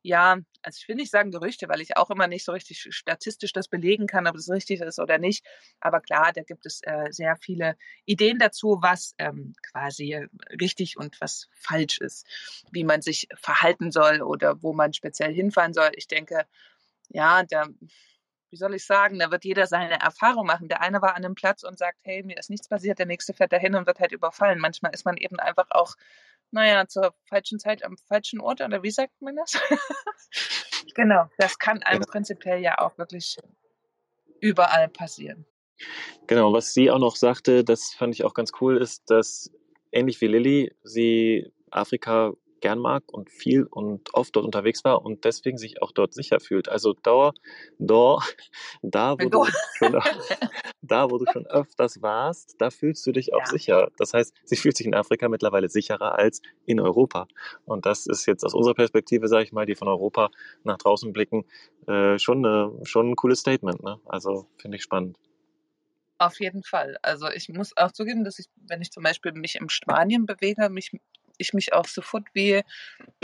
S2: ja, also ich will nicht sagen Gerüchte, weil ich auch immer nicht so richtig statistisch das belegen kann, ob es richtig ist oder nicht. Aber klar, da gibt es äh, sehr viele Ideen dazu, was ähm, quasi richtig und was falsch ist, wie man sich verhalten soll oder wo man speziell hinfahren soll. Ich denke, ja, da wie soll ich sagen, da wird jeder seine Erfahrung machen. Der eine war an einem Platz und sagt, hey, mir ist nichts passiert, der nächste fährt dahin und wird halt überfallen. Manchmal ist man eben einfach auch, naja, zur falschen Zeit am falschen Ort oder wie sagt man das? genau, das kann einem ja. prinzipiell ja auch wirklich überall passieren.
S1: Genau, was sie auch noch sagte, das fand ich auch ganz cool, ist, dass ähnlich wie Lilly, sie Afrika gern mag und viel und oft dort unterwegs war und deswegen sich auch dort sicher fühlt. Also da, da, da, wo du schon, da, wo du schon öfters warst, da fühlst du dich auch ja. sicher. Das heißt, sie fühlt sich in Afrika mittlerweile sicherer als in Europa. Und das ist jetzt aus unserer Perspektive, sage ich mal, die von Europa nach draußen blicken, äh, schon, eine, schon ein cooles Statement. Ne? Also finde ich spannend.
S2: Auf jeden Fall. Also ich muss auch zugeben, dass ich, wenn ich zum Beispiel mich im Spanien bewege, mich ich mich auch sofort wie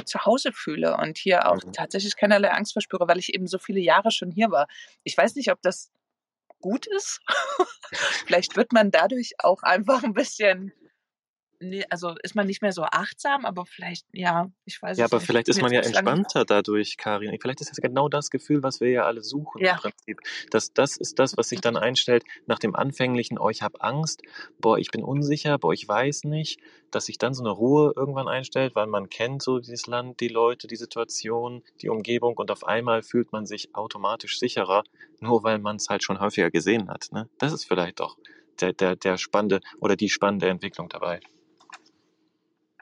S2: zu Hause fühle und hier auch mhm. tatsächlich keinerlei Angst verspüre, weil ich eben so viele Jahre schon hier war. Ich weiß nicht, ob das gut ist. Vielleicht wird man dadurch auch einfach ein bisschen nee, also ist man nicht mehr so achtsam, aber vielleicht, ja, ich weiß
S1: ja, es nicht. Ja, aber vielleicht ist man ja entspannter dadurch, Karin. Vielleicht ist das genau das Gefühl, was wir ja alle suchen ja. im Prinzip. Das, das ist das, was sich dann einstellt nach dem anfänglichen, oh, ich habe Angst, boah, ich bin unsicher, boah, ich weiß nicht, dass sich dann so eine Ruhe irgendwann einstellt, weil man kennt so dieses Land, die Leute, die Situation, die Umgebung und auf einmal fühlt man sich automatisch sicherer, nur weil man es halt schon häufiger gesehen hat. Ne? Das ist vielleicht doch der, der, der spannende oder die spannende Entwicklung dabei.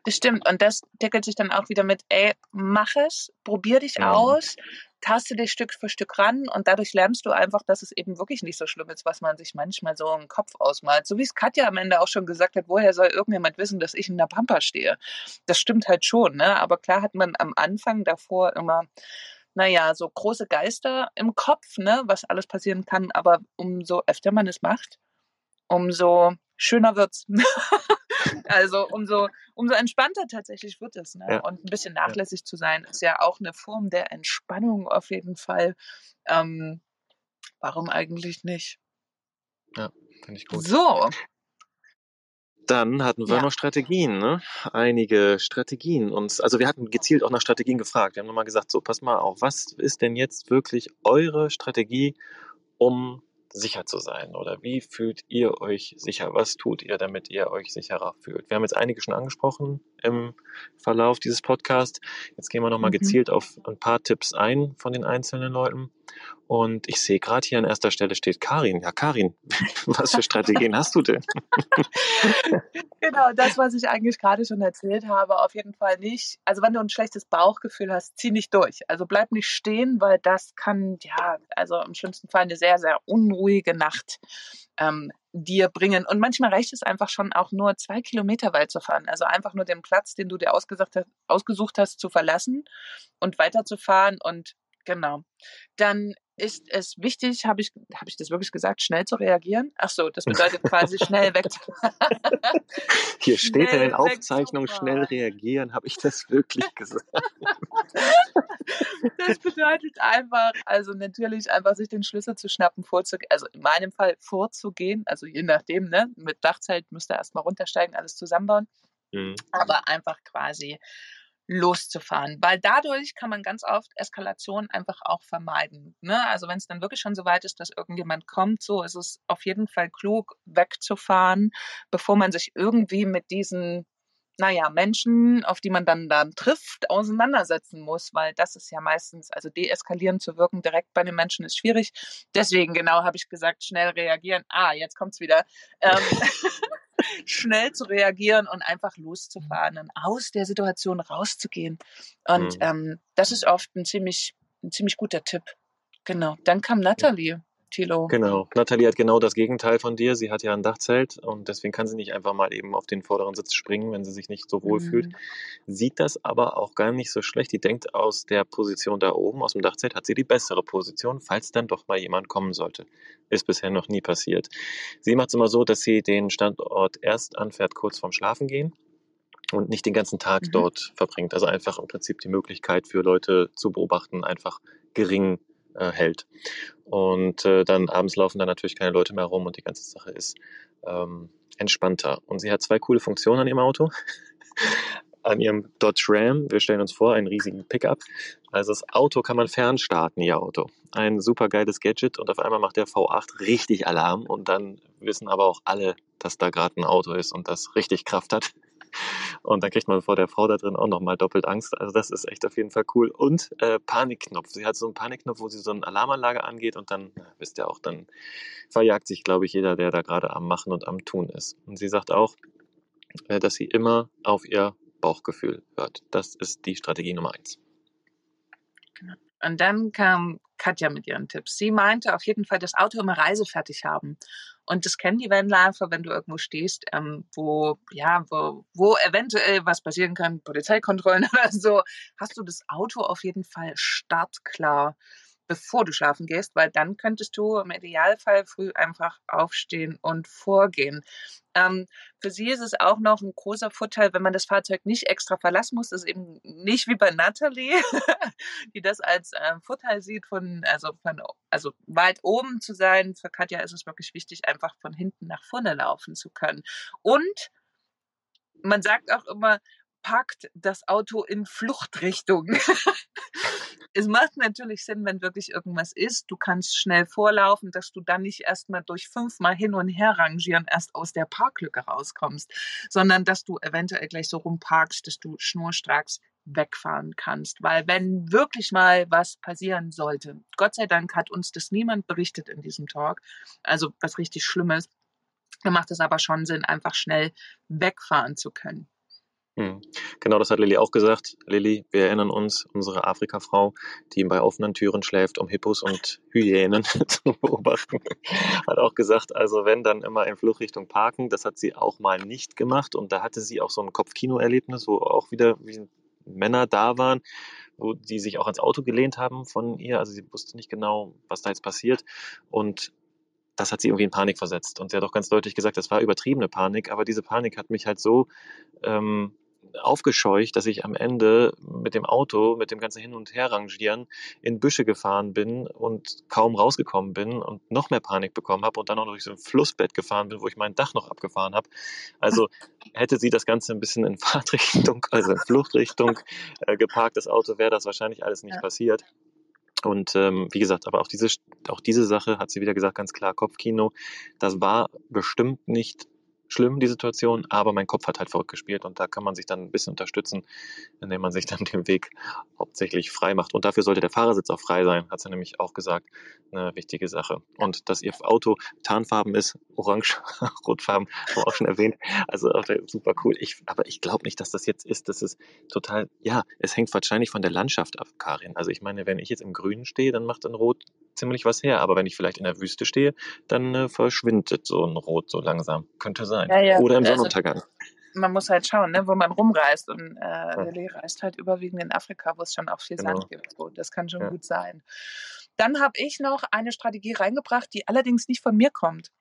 S2: Das stimmt. Und das deckelt sich dann auch wieder mit, ey, mach es, probier dich ja. aus, taste dich Stück für Stück ran und dadurch lernst du einfach, dass es eben wirklich nicht so schlimm ist, was man sich manchmal so im Kopf ausmalt. So wie es Katja am Ende auch schon gesagt hat, woher soll irgendjemand wissen, dass ich in der Pampa stehe? Das stimmt halt schon, ne? Aber klar hat man am Anfang davor immer naja, so große Geister im Kopf, ne, was alles passieren kann, aber umso öfter man es macht, umso schöner wird's. also umso, umso entspannter tatsächlich wird es. Ne? Ja. Und ein bisschen nachlässig ja. zu sein, ist ja auch eine Form der Entspannung auf jeden Fall. Ähm, warum eigentlich nicht?
S1: Ja, finde ich gut.
S2: So.
S1: Dann hatten wir
S2: Ja.
S1: noch Strategien, ne? Einige Strategien. Und also wir hatten gezielt auch nach Strategien gefragt. Wir haben nochmal gesagt, so pass mal auf, was ist denn jetzt wirklich eure Strategie, um sicher zu sein? Oder wie fühlt ihr euch sicher? Was tut ihr, damit ihr euch sicherer fühlt? Wir haben jetzt einige schon angesprochen im Verlauf dieses Podcasts. Jetzt gehen wir nochmal
S2: Mhm.
S1: gezielt auf ein paar Tipps ein von den einzelnen Leuten. Und ich sehe gerade hier an erster Stelle steht Karin. Ja, Karin, was für Strategien hast du denn?
S2: Genau, das, was ich eigentlich gerade schon erzählt habe, auf jeden Fall nicht. Also wenn du ein schlechtes Bauchgefühl hast, zieh nicht durch. Also bleib nicht stehen, weil das kann, ja, also im schlimmsten Fall eine sehr, sehr unruhige Nacht ähm, dir bringen. Und manchmal reicht es einfach schon auch nur zwei Kilometer weit zu fahren. Also einfach nur den Platz, den du dir ausgesucht hast, ausgesucht hast zu verlassen und weiterzufahren. Und genau. Dann ist es wichtig, habe ich, habe ich das wirklich gesagt, schnell zu reagieren? Ach so, das bedeutet quasi schnell weg.
S1: Hier steht in den Aufzeichnungen schnell reagieren. Habe ich das wirklich gesagt?
S2: Das bedeutet einfach, also natürlich einfach sich den Schlüssel zu schnappen, vorzugehen, also in meinem Fall vorzugehen, also je nachdem, ne, mit Dachzelt müsst ihr erstmal runtersteigen, alles zusammenbauen,
S1: Mhm.
S2: aber einfach quasi loszufahren, weil dadurch kann man ganz oft Eskalation einfach auch vermeiden. Ne? Also wenn es dann wirklich schon so weit ist, dass irgendjemand kommt, so ist es auf jeden Fall klug, wegzufahren, bevor man sich irgendwie mit diesen naja, Menschen, auf die man dann, dann trifft, auseinandersetzen muss, weil das ist ja meistens, also deeskalierend zu wirken direkt bei den Menschen ist schwierig. Deswegen genau habe ich gesagt, schnell reagieren. Ah, jetzt kommt's wieder. Ähm, schnell zu reagieren und einfach loszufahren und aus der Situation rauszugehen. Und
S1: Mhm.
S2: ähm, das ist oft ein ziemlich, ein ziemlich guter Tipp. Genau. Dann kam Natalie, Thilo.
S1: Genau. Nathalie hat genau das Gegenteil von dir. Sie hat ja ein Dachzelt und deswegen kann sie nicht einfach mal eben auf den vorderen Sitz springen, wenn sie sich nicht so wohl fühlt.
S2: Mhm.
S1: Sieht das aber auch gar nicht so schlecht. Die denkt aus der Position da oben, aus dem Dachzelt, hat sie die bessere Position, falls dann doch mal jemand kommen sollte. Ist bisher noch nie passiert. Sie macht es immer so, dass sie den Standort erst anfährt, kurz vorm Schlafen gehen und nicht den ganzen Tag
S2: Mhm.
S1: dort verbringt. Also einfach im Prinzip die Möglichkeit für Leute zu beobachten einfach gering äh, hält. Und äh, dann abends laufen da natürlich keine Leute mehr rum und die ganze Sache ist ähm, entspannter. Und sie hat zwei coole Funktionen an ihrem Auto. an ihrem Dodge Ram. Wir stellen uns vor, einen riesigen Pickup. Also das Auto kann man fernstarten, ihr Auto. Ein super geiles Gadget und auf einmal macht der V8 richtig Alarm und dann wissen aber auch alle, dass da gerade ein Auto ist und das richtig Kraft hat. Und dann kriegt man vor der Frau da drin auch nochmal doppelt Angst. Also das ist echt auf jeden Fall cool. Und äh, Panikknopf. Sie hat so einen Panikknopf, wo sie so eine Alarmanlage angeht und dann, wisst ihr auch, dann verjagt sich, glaube ich, jeder, der da gerade am Machen und am Tun ist. Und sie sagt auch, äh, dass sie immer auf ihr Bauchgefühl hört. Das ist die Strategie Nummer eins.
S2: Und dann kam Katja mit ihren Tipps. Sie meinte auf jeden Fall das Auto immer reisefertig haben. Und das kennen die Vanlifer, wenn du irgendwo stehst, ähm, wo, ja, wo, wo eventuell was passieren kann, Polizeikontrollen oder so, hast du das Auto auf jeden Fall startklar, bevor du schlafen gehst, weil dann könntest du im Idealfall früh einfach aufstehen und vorgehen. Ähm, für sie ist es auch noch ein großer Vorteil, wenn man das Fahrzeug nicht extra verlassen muss, das ist eben nicht wie bei Natalie, die das als äh, Vorteil sieht, von, also von, also weit oben zu sein. Für Katja ist es wirklich wichtig, einfach von hinten nach vorne laufen zu können. Und man sagt auch immer, packt das Auto in Fluchtrichtung. es macht natürlich Sinn, wenn wirklich irgendwas ist. Du kannst schnell vorlaufen, dass du dann nicht erstmal durch fünfmal hin und her rangieren erst aus der Parklücke rauskommst, sondern dass du eventuell gleich so rumparkst, dass du schnurstracks wegfahren kannst. Weil wenn wirklich mal was passieren sollte, Gott sei Dank hat uns das niemand berichtet in diesem Talk, also was richtig Schlimmes, dann macht es aber schon Sinn, einfach schnell wegfahren zu können.
S1: Hm. Genau, das hat Lilly auch gesagt. Lilly, wir erinnern uns, unsere Afrika-Frau, die bei offenen Türen schläft, um Hippos und Hyänen zu beobachten, hat auch gesagt, also wenn dann immer in Fluchtrichtung parken, das hat sie auch mal nicht gemacht und da hatte sie auch so ein Kopfkino-Erlebnis, wo auch wieder wie Männer da waren, wo die sich auch ans Auto gelehnt haben von ihr, also sie wusste nicht genau, was da jetzt passiert und das hat sie irgendwie in Panik versetzt. Und sie hat auch ganz deutlich gesagt, das war übertriebene Panik, aber diese Panik hat mich halt so ähm, aufgescheucht, dass ich am Ende mit dem Auto, mit dem ganzen Hin- und Herrangieren in Büsche gefahren bin und kaum rausgekommen bin und noch mehr Panik bekommen habe und dann auch noch durch so ein Flussbett gefahren bin, wo ich mein Dach noch abgefahren habe. Also hätte sie das Ganze ein bisschen in Fahrtrichtung, also in Fluchtrichtung äh, geparkt, das Auto, wäre das wahrscheinlich alles nicht ja. passiert. Und ähm, wie gesagt, aber auch diese, auch diese Sache hat sie wieder gesagt, ganz klar, Kopfkino, das war bestimmt nicht schlimm, die Situation, aber mein Kopf hat halt verrückt gespielt und da kann man sich dann ein bisschen unterstützen, indem man sich dann den Weg hauptsächlich frei macht. Und dafür sollte der Fahrersitz auch frei sein, hat sie nämlich auch gesagt. Eine wichtige Sache. Und dass ihr Auto Tarnfarben ist, orange, rotfarben, haben wir auch schon erwähnt. Also super cool. Ich, aber ich glaube nicht, dass das jetzt ist. Das ist total, ja, es hängt wahrscheinlich von der Landschaft ab, Karin. Also ich meine, wenn ich jetzt im Grünen stehe, dann macht ein Rot ziemlich was her. Aber wenn ich vielleicht in der Wüste stehe, dann äh, verschwindet so ein Rot so langsam. Könnte sein. Ja, ja. Oder im also, Sonnenuntergang.
S2: Man muss halt schauen, ne, wo man rumreist. Und äh, ja. Lilly reist halt überwiegend in Afrika, wo es schon auch viel genau. Sand gibt. So, das kann schon gut sein. Dann habe ich noch eine Strategie reingebracht, die allerdings nicht von mir kommt.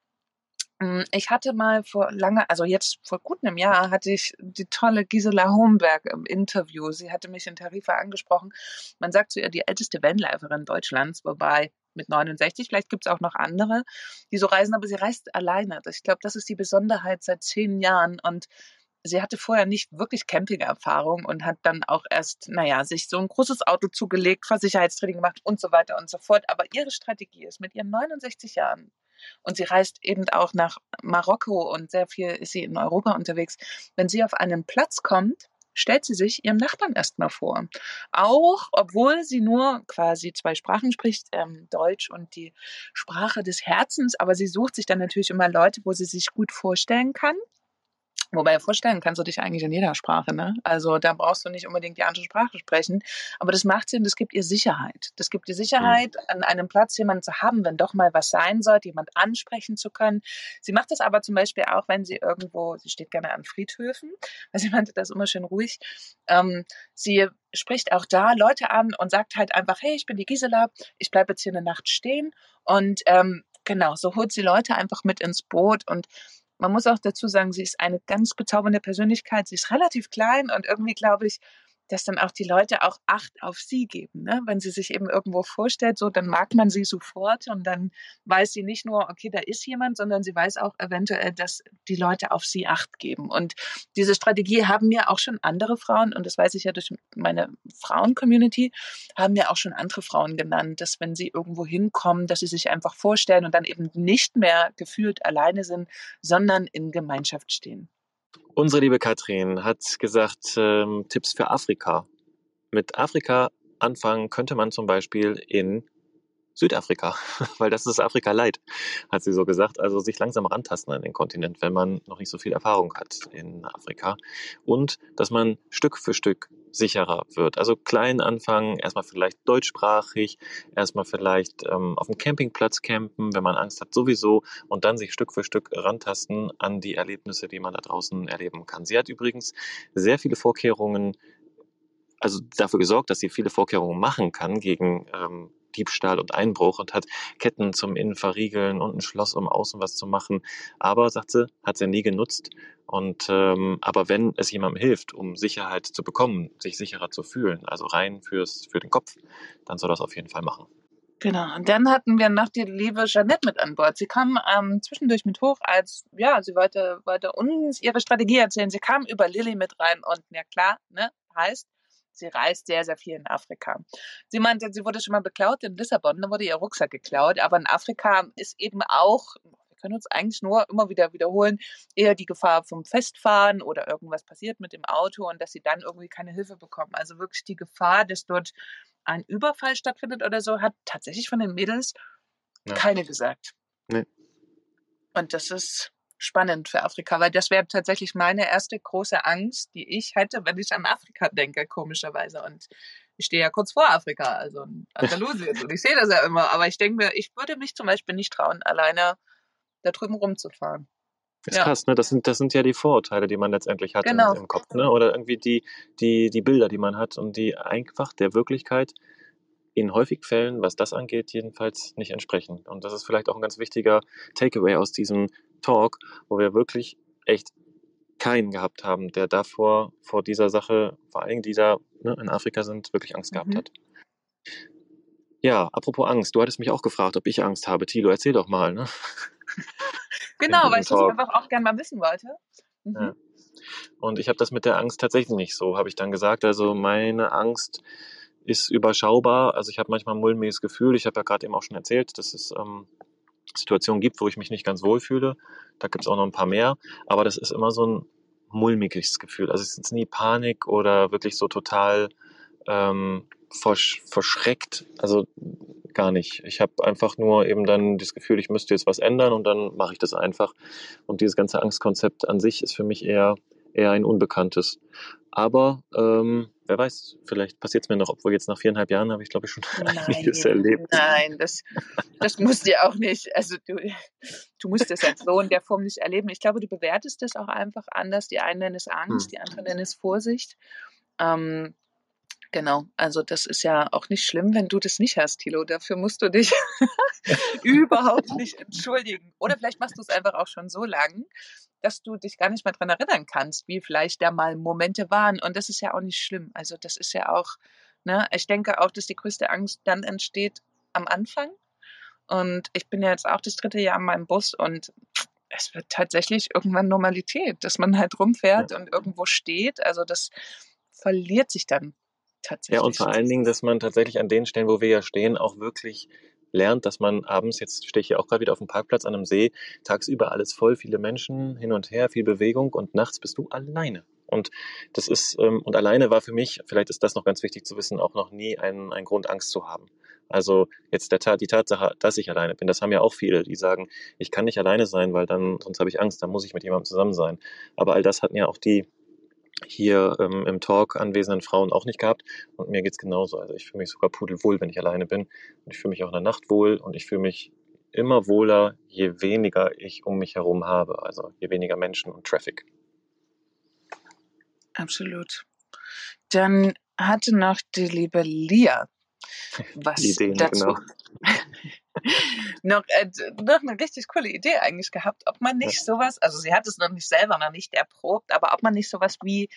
S2: Hm, ich hatte mal vor lange, also jetzt vor gut einem Jahr, hatte ich die tolle Gisela Homberg im Interview. Sie hatte mich in Tarifa angesprochen. Man sagt zu ihr die älteste Vanliferin Deutschlands, wobei mit 69, vielleicht gibt es auch noch andere, die so reisen, aber sie reist alleine. Ich glaube, das ist die Besonderheit seit zehn Jahren und sie hatte vorher nicht wirklich Camping-Erfahrung und hat dann auch erst, naja, sich so ein großes Auto zugelegt, Versicherheitstraining gemacht und so weiter und so fort. Aber ihre Strategie ist mit ihren 69 Jahren und sie reist eben auch nach Marokko und sehr viel ist sie in Europa unterwegs. Wenn sie auf einen Platz kommt, stellt sie sich ihrem Nachbarn erstmal vor. Auch obwohl sie nur quasi zwei Sprachen spricht, ähm, Deutsch und die Sprache des Herzens, aber sie sucht sich dann natürlich immer Leute, wo sie sich gut vorstellen kann. Wobei vorstellen kannst du dich eigentlich in jeder Sprache, ne? Also da brauchst du nicht unbedingt die andere Sprache sprechen. Aber das macht Sinn, das gibt ihr Sicherheit. Das gibt ihr Sicherheit, mhm. an einem Platz jemanden zu haben, wenn doch mal was sein sollte, jemand ansprechen zu können. Sie macht das aber zum Beispiel auch, wenn sie irgendwo, sie steht gerne an Friedhöfen, weil sie meinte das immer schön ruhig. Ähm, sie spricht auch da Leute an und sagt halt einfach, hey, ich bin die Gisela, ich bleibe jetzt hier eine Nacht stehen. Und ähm, genau, so holt sie Leute einfach mit ins Boot und man muss auch dazu sagen, sie ist eine ganz bezaubernde Persönlichkeit. Sie ist relativ klein und irgendwie, glaube ich, dass dann auch die Leute auch Acht auf sie geben. Ne? Wenn sie sich eben irgendwo vorstellt, so, dann mag man sie sofort und dann weiß sie nicht nur, okay, da ist jemand, sondern sie weiß auch eventuell, dass die Leute auf sie Acht geben. Und diese Strategie haben mir auch schon andere Frauen, und das weiß ich ja durch meine Frauen-Community, haben mir auch schon andere Frauen genannt, dass wenn sie irgendwo hinkommen, dass sie sich einfach vorstellen und dann eben nicht mehr gefühlt alleine sind, sondern in Gemeinschaft stehen.
S1: Unsere liebe Katrin hat gesagt, ähm, Tipps für Afrika. Mit Afrika anfangen könnte man zum Beispiel in Südafrika, weil das ist Afrika leid, hat sie so gesagt. Also sich langsam rantasten an den Kontinent, wenn man noch nicht so viel Erfahrung hat in Afrika. Und dass man Stück für Stück sicherer wird. Also klein anfangen, erstmal vielleicht deutschsprachig, erstmal vielleicht ähm, auf dem Campingplatz campen, wenn man Angst hat sowieso und dann sich Stück für Stück rantasten an die Erlebnisse, die man da draußen erleben kann. Sie hat übrigens sehr viele Vorkehrungen also dafür gesorgt, dass sie viele Vorkehrungen machen kann gegen ähm, Diebstahl und Einbruch und hat Ketten zum Innen verriegeln und ein Schloss, um außen was zu machen. Aber, sagt sie, hat sie nie genutzt. Und ähm, aber wenn es jemandem hilft, um Sicherheit zu bekommen, sich sicherer zu fühlen, also rein fürs, für den Kopf, dann soll das auf jeden Fall machen.
S2: Genau. Und dann hatten wir noch die liebe Jeanette mit an Bord. Sie kam ähm, zwischendurch mit hoch, als ja, sie wollte, wollte uns ihre Strategie erzählen. Sie kam über Lilly mit rein und ja klar, ne, heißt, Sie reist sehr, sehr viel in Afrika. Sie meinte, sie wurde schon mal beklaut in Lissabon, da wurde ihr Rucksack geklaut. Aber in Afrika ist eben auch, wir können uns eigentlich nur immer wieder wiederholen, eher die Gefahr vom Festfahren oder irgendwas passiert mit dem Auto und dass sie dann irgendwie keine Hilfe bekommen. Also wirklich die Gefahr, dass dort ein Überfall stattfindet oder so, hat tatsächlich von den Mädels ja. keine gesagt. Nee. Und das ist spannend für Afrika, weil das wäre tatsächlich meine erste große Angst, die ich hätte, wenn ich an Afrika denke, komischerweise. Und ich stehe ja kurz vor Afrika, also in Andalusien. und ich sehe das ja immer. Aber ich denke mir, ich würde mich zum Beispiel nicht trauen, alleine da drüben rumzufahren.
S1: Das ist ja. krass, ne? Das sind, das sind ja die Vorurteile, die man letztendlich hat genau. im, im Kopf, ne? Oder irgendwie die, die, die Bilder, die man hat und die einfach der Wirklichkeit in häufig Fällen, was das angeht, jedenfalls nicht entsprechen. Und das ist vielleicht auch ein ganz wichtiger Takeaway aus diesem Talk, wo wir wirklich echt keinen gehabt haben, der davor, vor dieser Sache, vor allen Dingen die da ne, in Afrika sind, wirklich Angst gehabt
S2: Mhm.
S1: hat. Ja, apropos Angst, du hattest mich auch gefragt, ob ich Angst habe. Tilo, erzähl doch mal, ne?
S2: Genau, weil ich das einfach auch gerne mal wissen wollte. Mhm.
S1: Ja. Und ich habe das mit der Angst tatsächlich nicht so, habe ich dann gesagt. Also meine Angst ist überschaubar. Also ich habe manchmal ein mulmiges Gefühl. Ich habe ja gerade eben auch schon erzählt, dass es ähm, Situationen gibt, wo ich mich nicht ganz wohl fühle. Da gibt es auch noch ein paar mehr. Aber das ist immer so ein mulmiges Gefühl. Also es ist nie Panik oder wirklich so total ähm, versch verschreckt. Also gar nicht. Ich habe einfach nur eben dann das Gefühl, ich müsste jetzt was ändern und dann mache ich das einfach. Und dieses ganze Angstkonzept an sich ist für mich eher, eher ein Unbekanntes. Aber ähm, wer weiß, vielleicht passiert es mir noch, obwohl jetzt nach viereinhalb Jahren habe ich, glaube ich, schon einiges erlebt.
S2: nein, das, das musst du auch nicht. Also du, du musst das jetzt so in der Form nicht erleben. Ich glaube, du bewertest das auch einfach anders. Die einen nennen es Angst,
S1: Hm.
S2: die anderen nennen es Vorsicht. Ähm, genau, also das ist ja auch nicht schlimm, wenn du das nicht hast, Thilo. Dafür musst du dich überhaupt nicht entschuldigen. Oder vielleicht machst du es einfach auch schon so lang, dass du dich gar nicht mehr dran erinnern kannst, wie vielleicht da mal Momente waren. Und das ist ja auch nicht schlimm. Also das ist ja auch, ne, ich denke auch, dass die größte Angst dann entsteht am Anfang. Und ich bin ja jetzt auch das dritte Jahr in meinem Bus und es wird tatsächlich irgendwann Normalität, dass man halt rumfährt und irgendwo steht. Also das verliert sich dann tatsächlich.
S1: Ja, und vor allen Dingen, dass man tatsächlich an den Stellen, wo wir ja stehen, auch wirklich lernt, dass man abends, jetzt stehe ich hier auch gerade wieder auf dem Parkplatz an einem See, tagsüber alles voll, viele Menschen hin und her, viel Bewegung und nachts bist du alleine. Und das ist, ähm, und alleine war für mich, vielleicht ist das noch ganz wichtig zu wissen, auch noch nie ein, ein Grund, Angst zu haben. Also jetzt der die Tatsache, dass ich alleine bin, das haben ja auch viele, die sagen, ich kann nicht alleine sein, weil dann, sonst habe ich Angst, dann muss ich mit jemandem zusammen sein. Aber all das hatten ja auch die hier ähm, im Talk anwesenden Frauen auch nicht gehabt. Und mir geht's genauso. Also ich fühle mich sogar pudelwohl, wenn ich alleine bin. Und ich fühle mich auch in der Nacht wohl und ich fühle mich immer wohler, je weniger ich um mich herum habe. Also je weniger Menschen und Traffic.
S2: Absolut. Dann hatte noch die liebe Lia was
S1: Ideen,
S2: dazu.
S1: genau.
S2: noch, äh, noch eine richtig coole Idee eigentlich gehabt, ob man nicht sowas, also sie hat es noch nicht selber noch nicht erprobt, aber ob man nicht sowas wie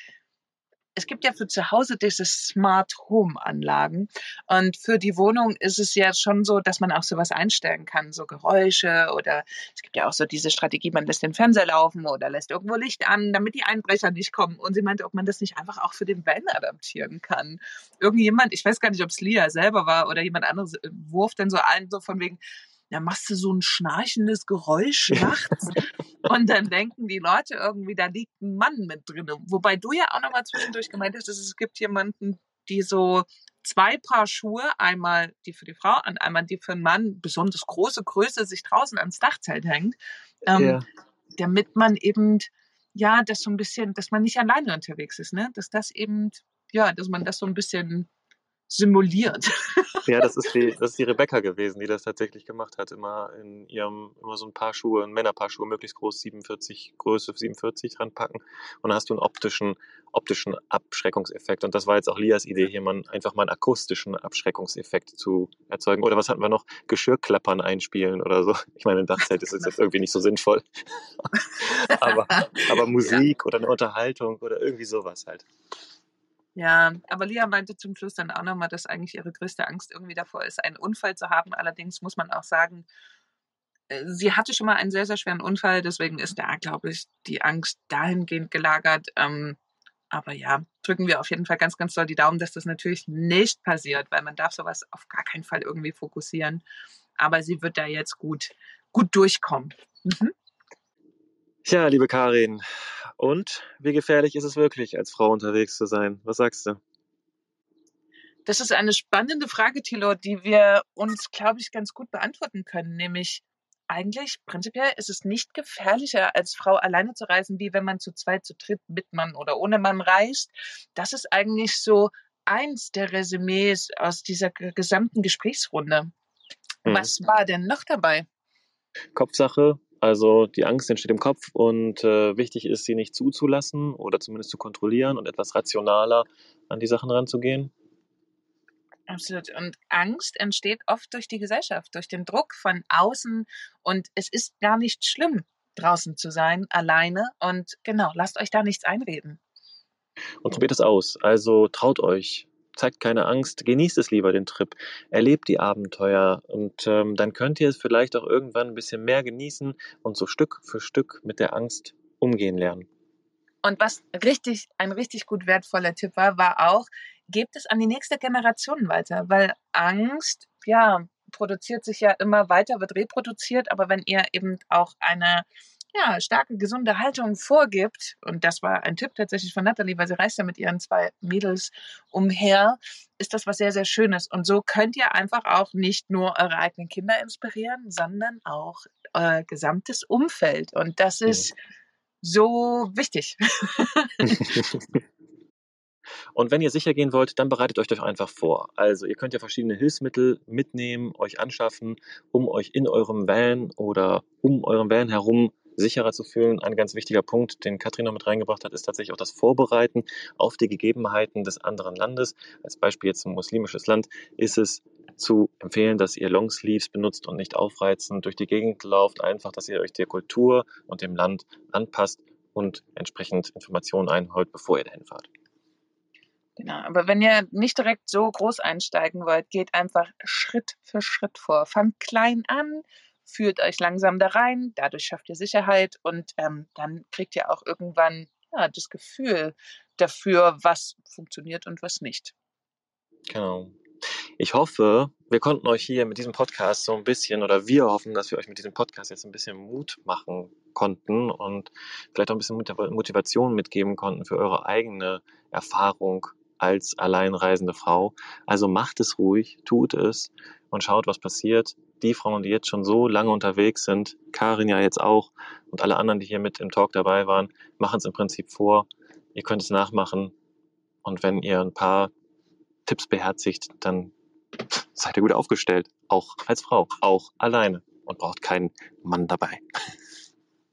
S2: es gibt ja für zu Hause diese Smart Home Anlagen und für die Wohnung ist es ja schon so, dass man auch sowas einstellen kann, so Geräusche oder es gibt ja auch so diese Strategie, man lässt den Fernseher laufen oder lässt irgendwo Licht an, damit die Einbrecher nicht kommen. Und sie meinte, ob man das nicht einfach auch für den Van adaptieren kann. Irgendjemand, ich weiß gar nicht, ob es Lia selber war oder jemand anderes, äh, wurf dann so ein, so von wegen, da machst du so ein schnarchendes Geräusch nachts und dann denken die Leute irgendwie, da liegt ein Mann mit drin. Wobei du ja auch nochmal zwischendurch gemeint hast, dass es gibt jemanden, die so zwei Paar Schuhe, einmal die für die Frau und einmal die für den Mann, besonders große Größe, sich draußen ans Dachzelt hängt, ähm,
S1: Ja.
S2: damit man eben, ja, das so ein bisschen, dass man nicht alleine unterwegs ist, ne? Dass das eben, ja, dass man das so ein bisschen simuliert.
S1: Ja, das ist die, das ist die Rebecca gewesen, die das tatsächlich gemacht hat. Immer in ihrem, immer so ein paar Schuhe, ein Männerpaar Schuhe, möglichst groß, 47, Größe 47 ranpacken. Und dann hast du einen optischen, optischen Abschreckungseffekt. Und das war jetzt auch Lias Idee, hier mal einfach mal einen akustischen Abschreckungseffekt zu erzeugen. Oder was hatten wir noch? Geschirrklappern einspielen oder so. Ich meine, ein Dachzelt ist jetzt irgendwie nicht so sinnvoll. aber, aber Musik oder eine Unterhaltung oder irgendwie sowas halt.
S2: Ja, aber Lia meinte zum Schluss dann auch nochmal, dass eigentlich ihre größte Angst irgendwie davor ist, einen Unfall zu haben. Allerdings muss man auch sagen, äh, sie hatte schon mal einen sehr, sehr schweren Unfall, deswegen ist da, glaube ich, die Angst dahingehend gelagert. Ähm, aber ja, drücken wir auf jeden Fall ganz, ganz doll die Daumen, dass das natürlich nicht passiert, weil man darf sowas auf gar keinen Fall irgendwie fokussieren. Aber sie wird da jetzt gut, gut durchkommen. Mhm.
S1: Ja, liebe Karin. Und wie gefährlich ist es wirklich, als Frau unterwegs zu sein? Was sagst du?
S2: Das ist eine spannende Frage, Thilo, die wir uns, glaube ich, ganz gut beantworten können. Nämlich, eigentlich, prinzipiell ist es nicht gefährlicher, als Frau alleine zu reisen, wie wenn man zu zweit, zu dritt, mit Mann oder ohne Mann reist. Das ist eigentlich so eins der Resümees aus dieser gesamten Gesprächsrunde.
S1: Hm.
S2: Was war denn noch dabei?
S1: Kopfsache. Also die Angst entsteht im Kopf und äh, wichtig ist, sie nicht zuzulassen oder zumindest zu kontrollieren und etwas rationaler an die Sachen ranzugehen.
S2: Absolut. Und Angst entsteht oft durch die Gesellschaft, durch den Druck von außen. Und es ist gar nicht schlimm, draußen zu sein, alleine. Und genau, lasst euch da nichts einreden.
S1: Und probiert es aus. Also traut euch, zeigt keine Angst, genießt es lieber den Trip, erlebt die Abenteuer und ähm, dann könnt ihr es vielleicht auch irgendwann ein bisschen mehr genießen und so Stück für Stück mit der Angst umgehen lernen.
S2: Und was richtig, ein richtig gut wertvoller Tipp war, war auch, gebt es an die nächste Generation weiter, weil Angst, ja, produziert sich ja immer weiter, wird reproduziert, aber wenn ihr eben auch eine ja, starke, gesunde Haltung vorgibt, und das war ein Tipp tatsächlich von Natalie, weil sie reist ja mit ihren zwei Mädels umher, ist das was sehr, sehr Schönes. Und so könnt ihr einfach auch nicht nur eure eigenen Kinder inspirieren, sondern auch euer gesamtes Umfeld. Und das ist so wichtig.
S1: Und wenn ihr sicher gehen wollt, dann bereitet euch doch einfach vor. Also ihr könnt ja verschiedene Hilfsmittel mitnehmen, euch anschaffen, um euch in eurem Van oder um eurem Van herum sicherer zu fühlen. Ein ganz wichtiger Punkt, den Katrin noch mit reingebracht hat, ist tatsächlich auch das Vorbereiten auf die Gegebenheiten des anderen Landes. Als Beispiel jetzt ein muslimisches Land ist es zu empfehlen, dass ihr Longsleeves benutzt und nicht aufreizend durch die Gegend lauft. Einfach, dass ihr euch der Kultur und dem Land anpasst und entsprechend Informationen einholt, bevor ihr dahin fahrt.
S2: Genau, aber wenn ihr nicht direkt so groß einsteigen wollt, geht einfach Schritt für Schritt vor. Fangt klein an, führt euch langsam da rein, dadurch schafft ihr Sicherheit und ähm, dann kriegt ihr auch irgendwann ja, das Gefühl dafür, was funktioniert und was nicht.
S1: Genau. Ich hoffe, wir konnten euch hier mit diesem Podcast so ein bisschen, oder wir hoffen, dass wir euch mit diesem Podcast jetzt ein bisschen Mut machen konnten und vielleicht auch ein bisschen Motivation mitgeben konnten für eure eigene Erfahrung als alleinreisende Frau. Also macht es ruhig, tut es und schaut, was passiert. Die Frauen, die jetzt schon so lange unterwegs sind, Karin ja jetzt auch und alle anderen, die hier mit im Talk dabei waren, machen es im Prinzip vor. Ihr könnt es nachmachen und wenn ihr ein paar Tipps beherzigt, dann seid ihr gut aufgestellt. Auch als Frau, auch alleine und braucht keinen Mann dabei.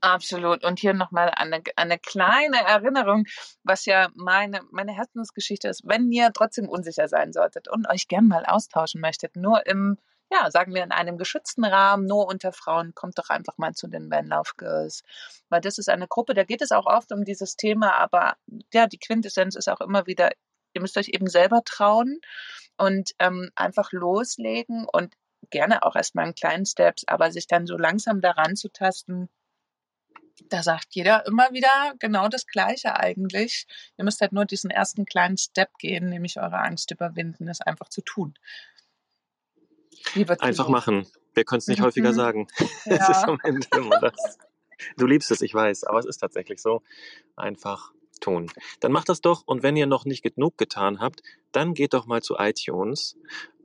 S2: Absolut. Und hier nochmal eine, eine kleine Erinnerung, was ja meine, meine Herzensgeschichte ist. Wenn ihr trotzdem unsicher sein solltet und euch gern mal austauschen möchtet, nur im, ja, sagen wir in einem geschützten Rahmen, nur unter Frauen, kommt doch einfach mal zu den Van Love Girls. Weil das ist eine Gruppe, da geht es auch oft um dieses Thema, aber ja, die Quintessenz ist auch immer wieder, ihr müsst euch eben selber trauen und ähm, einfach loslegen und gerne auch erstmal in kleinen Steps, aber sich dann so langsam daran zu tasten, da sagt jeder immer wieder genau das Gleiche eigentlich. Ihr müsst halt nur diesen ersten kleinen Step gehen, nämlich eure Angst überwinden, es einfach zu tun.
S1: Einfach machen. Wir können es nicht mhm. häufiger sagen. Ja. Es ist am Ende immer das. Du liebst es, ich weiß, aber es ist tatsächlich so. Einfach tun. Dann macht das doch und wenn ihr noch nicht genug getan habt, dann geht doch mal zu iTunes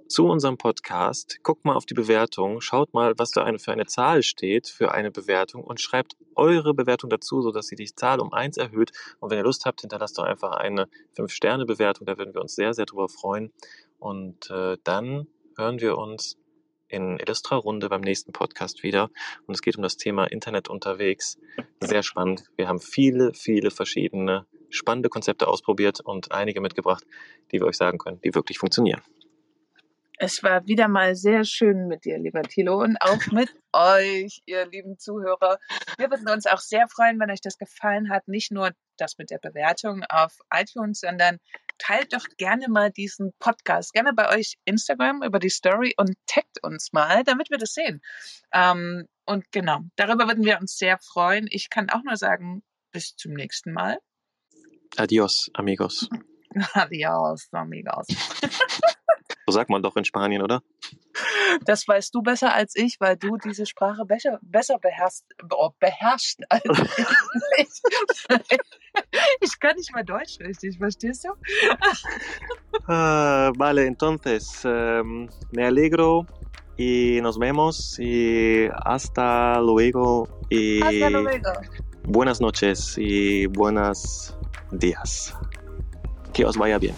S1: zu unserem Podcast. Guckt mal auf die Bewertung, schaut mal, was da eine, für eine Zahl steht für eine Bewertung und schreibt eure Bewertung dazu, sodass sie die Zahl um eins erhöht. Und wenn ihr Lust habt, hinterlasst doch einfach eine 5-Sterne-Bewertung, da würden wir uns sehr, sehr drüber freuen. Und äh, dann hören wir uns in Illustra Runde beim nächsten Podcast wieder. Und es geht um das Thema Internet unterwegs. Sehr spannend. Wir haben viele, viele verschiedene spannende Konzepte ausprobiert und einige mitgebracht, die wir euch sagen können, die wirklich funktionieren.
S2: Es war wieder mal sehr schön mit dir, lieber Thilo, und auch mit euch, ihr lieben Zuhörer. Wir würden uns auch sehr freuen, wenn euch das gefallen hat. Nicht nur das mit der Bewertung auf iTunes, sondern teilt doch gerne mal diesen Podcast, gerne bei euch Instagram über die Story und taggt uns mal, damit wir das sehen. Ähm, und genau, darüber würden wir uns sehr freuen. Ich kann auch nur sagen, bis zum nächsten Mal.
S1: Adios, amigos.
S2: Adios, amigos.
S1: So sagt man doch in Spanien, oder?
S2: Das weißt du besser als ich, weil du diese Sprache besser, besser beherrschst, oh, beherrscht als ich. Ich kann nicht mal Deutsch richtig, verstehst du?
S1: Uh, vale, entonces, um, me alegro y nos vemos y hasta luego y
S2: hasta luego.
S1: buenas noches y buenos días. Que os vaya bien.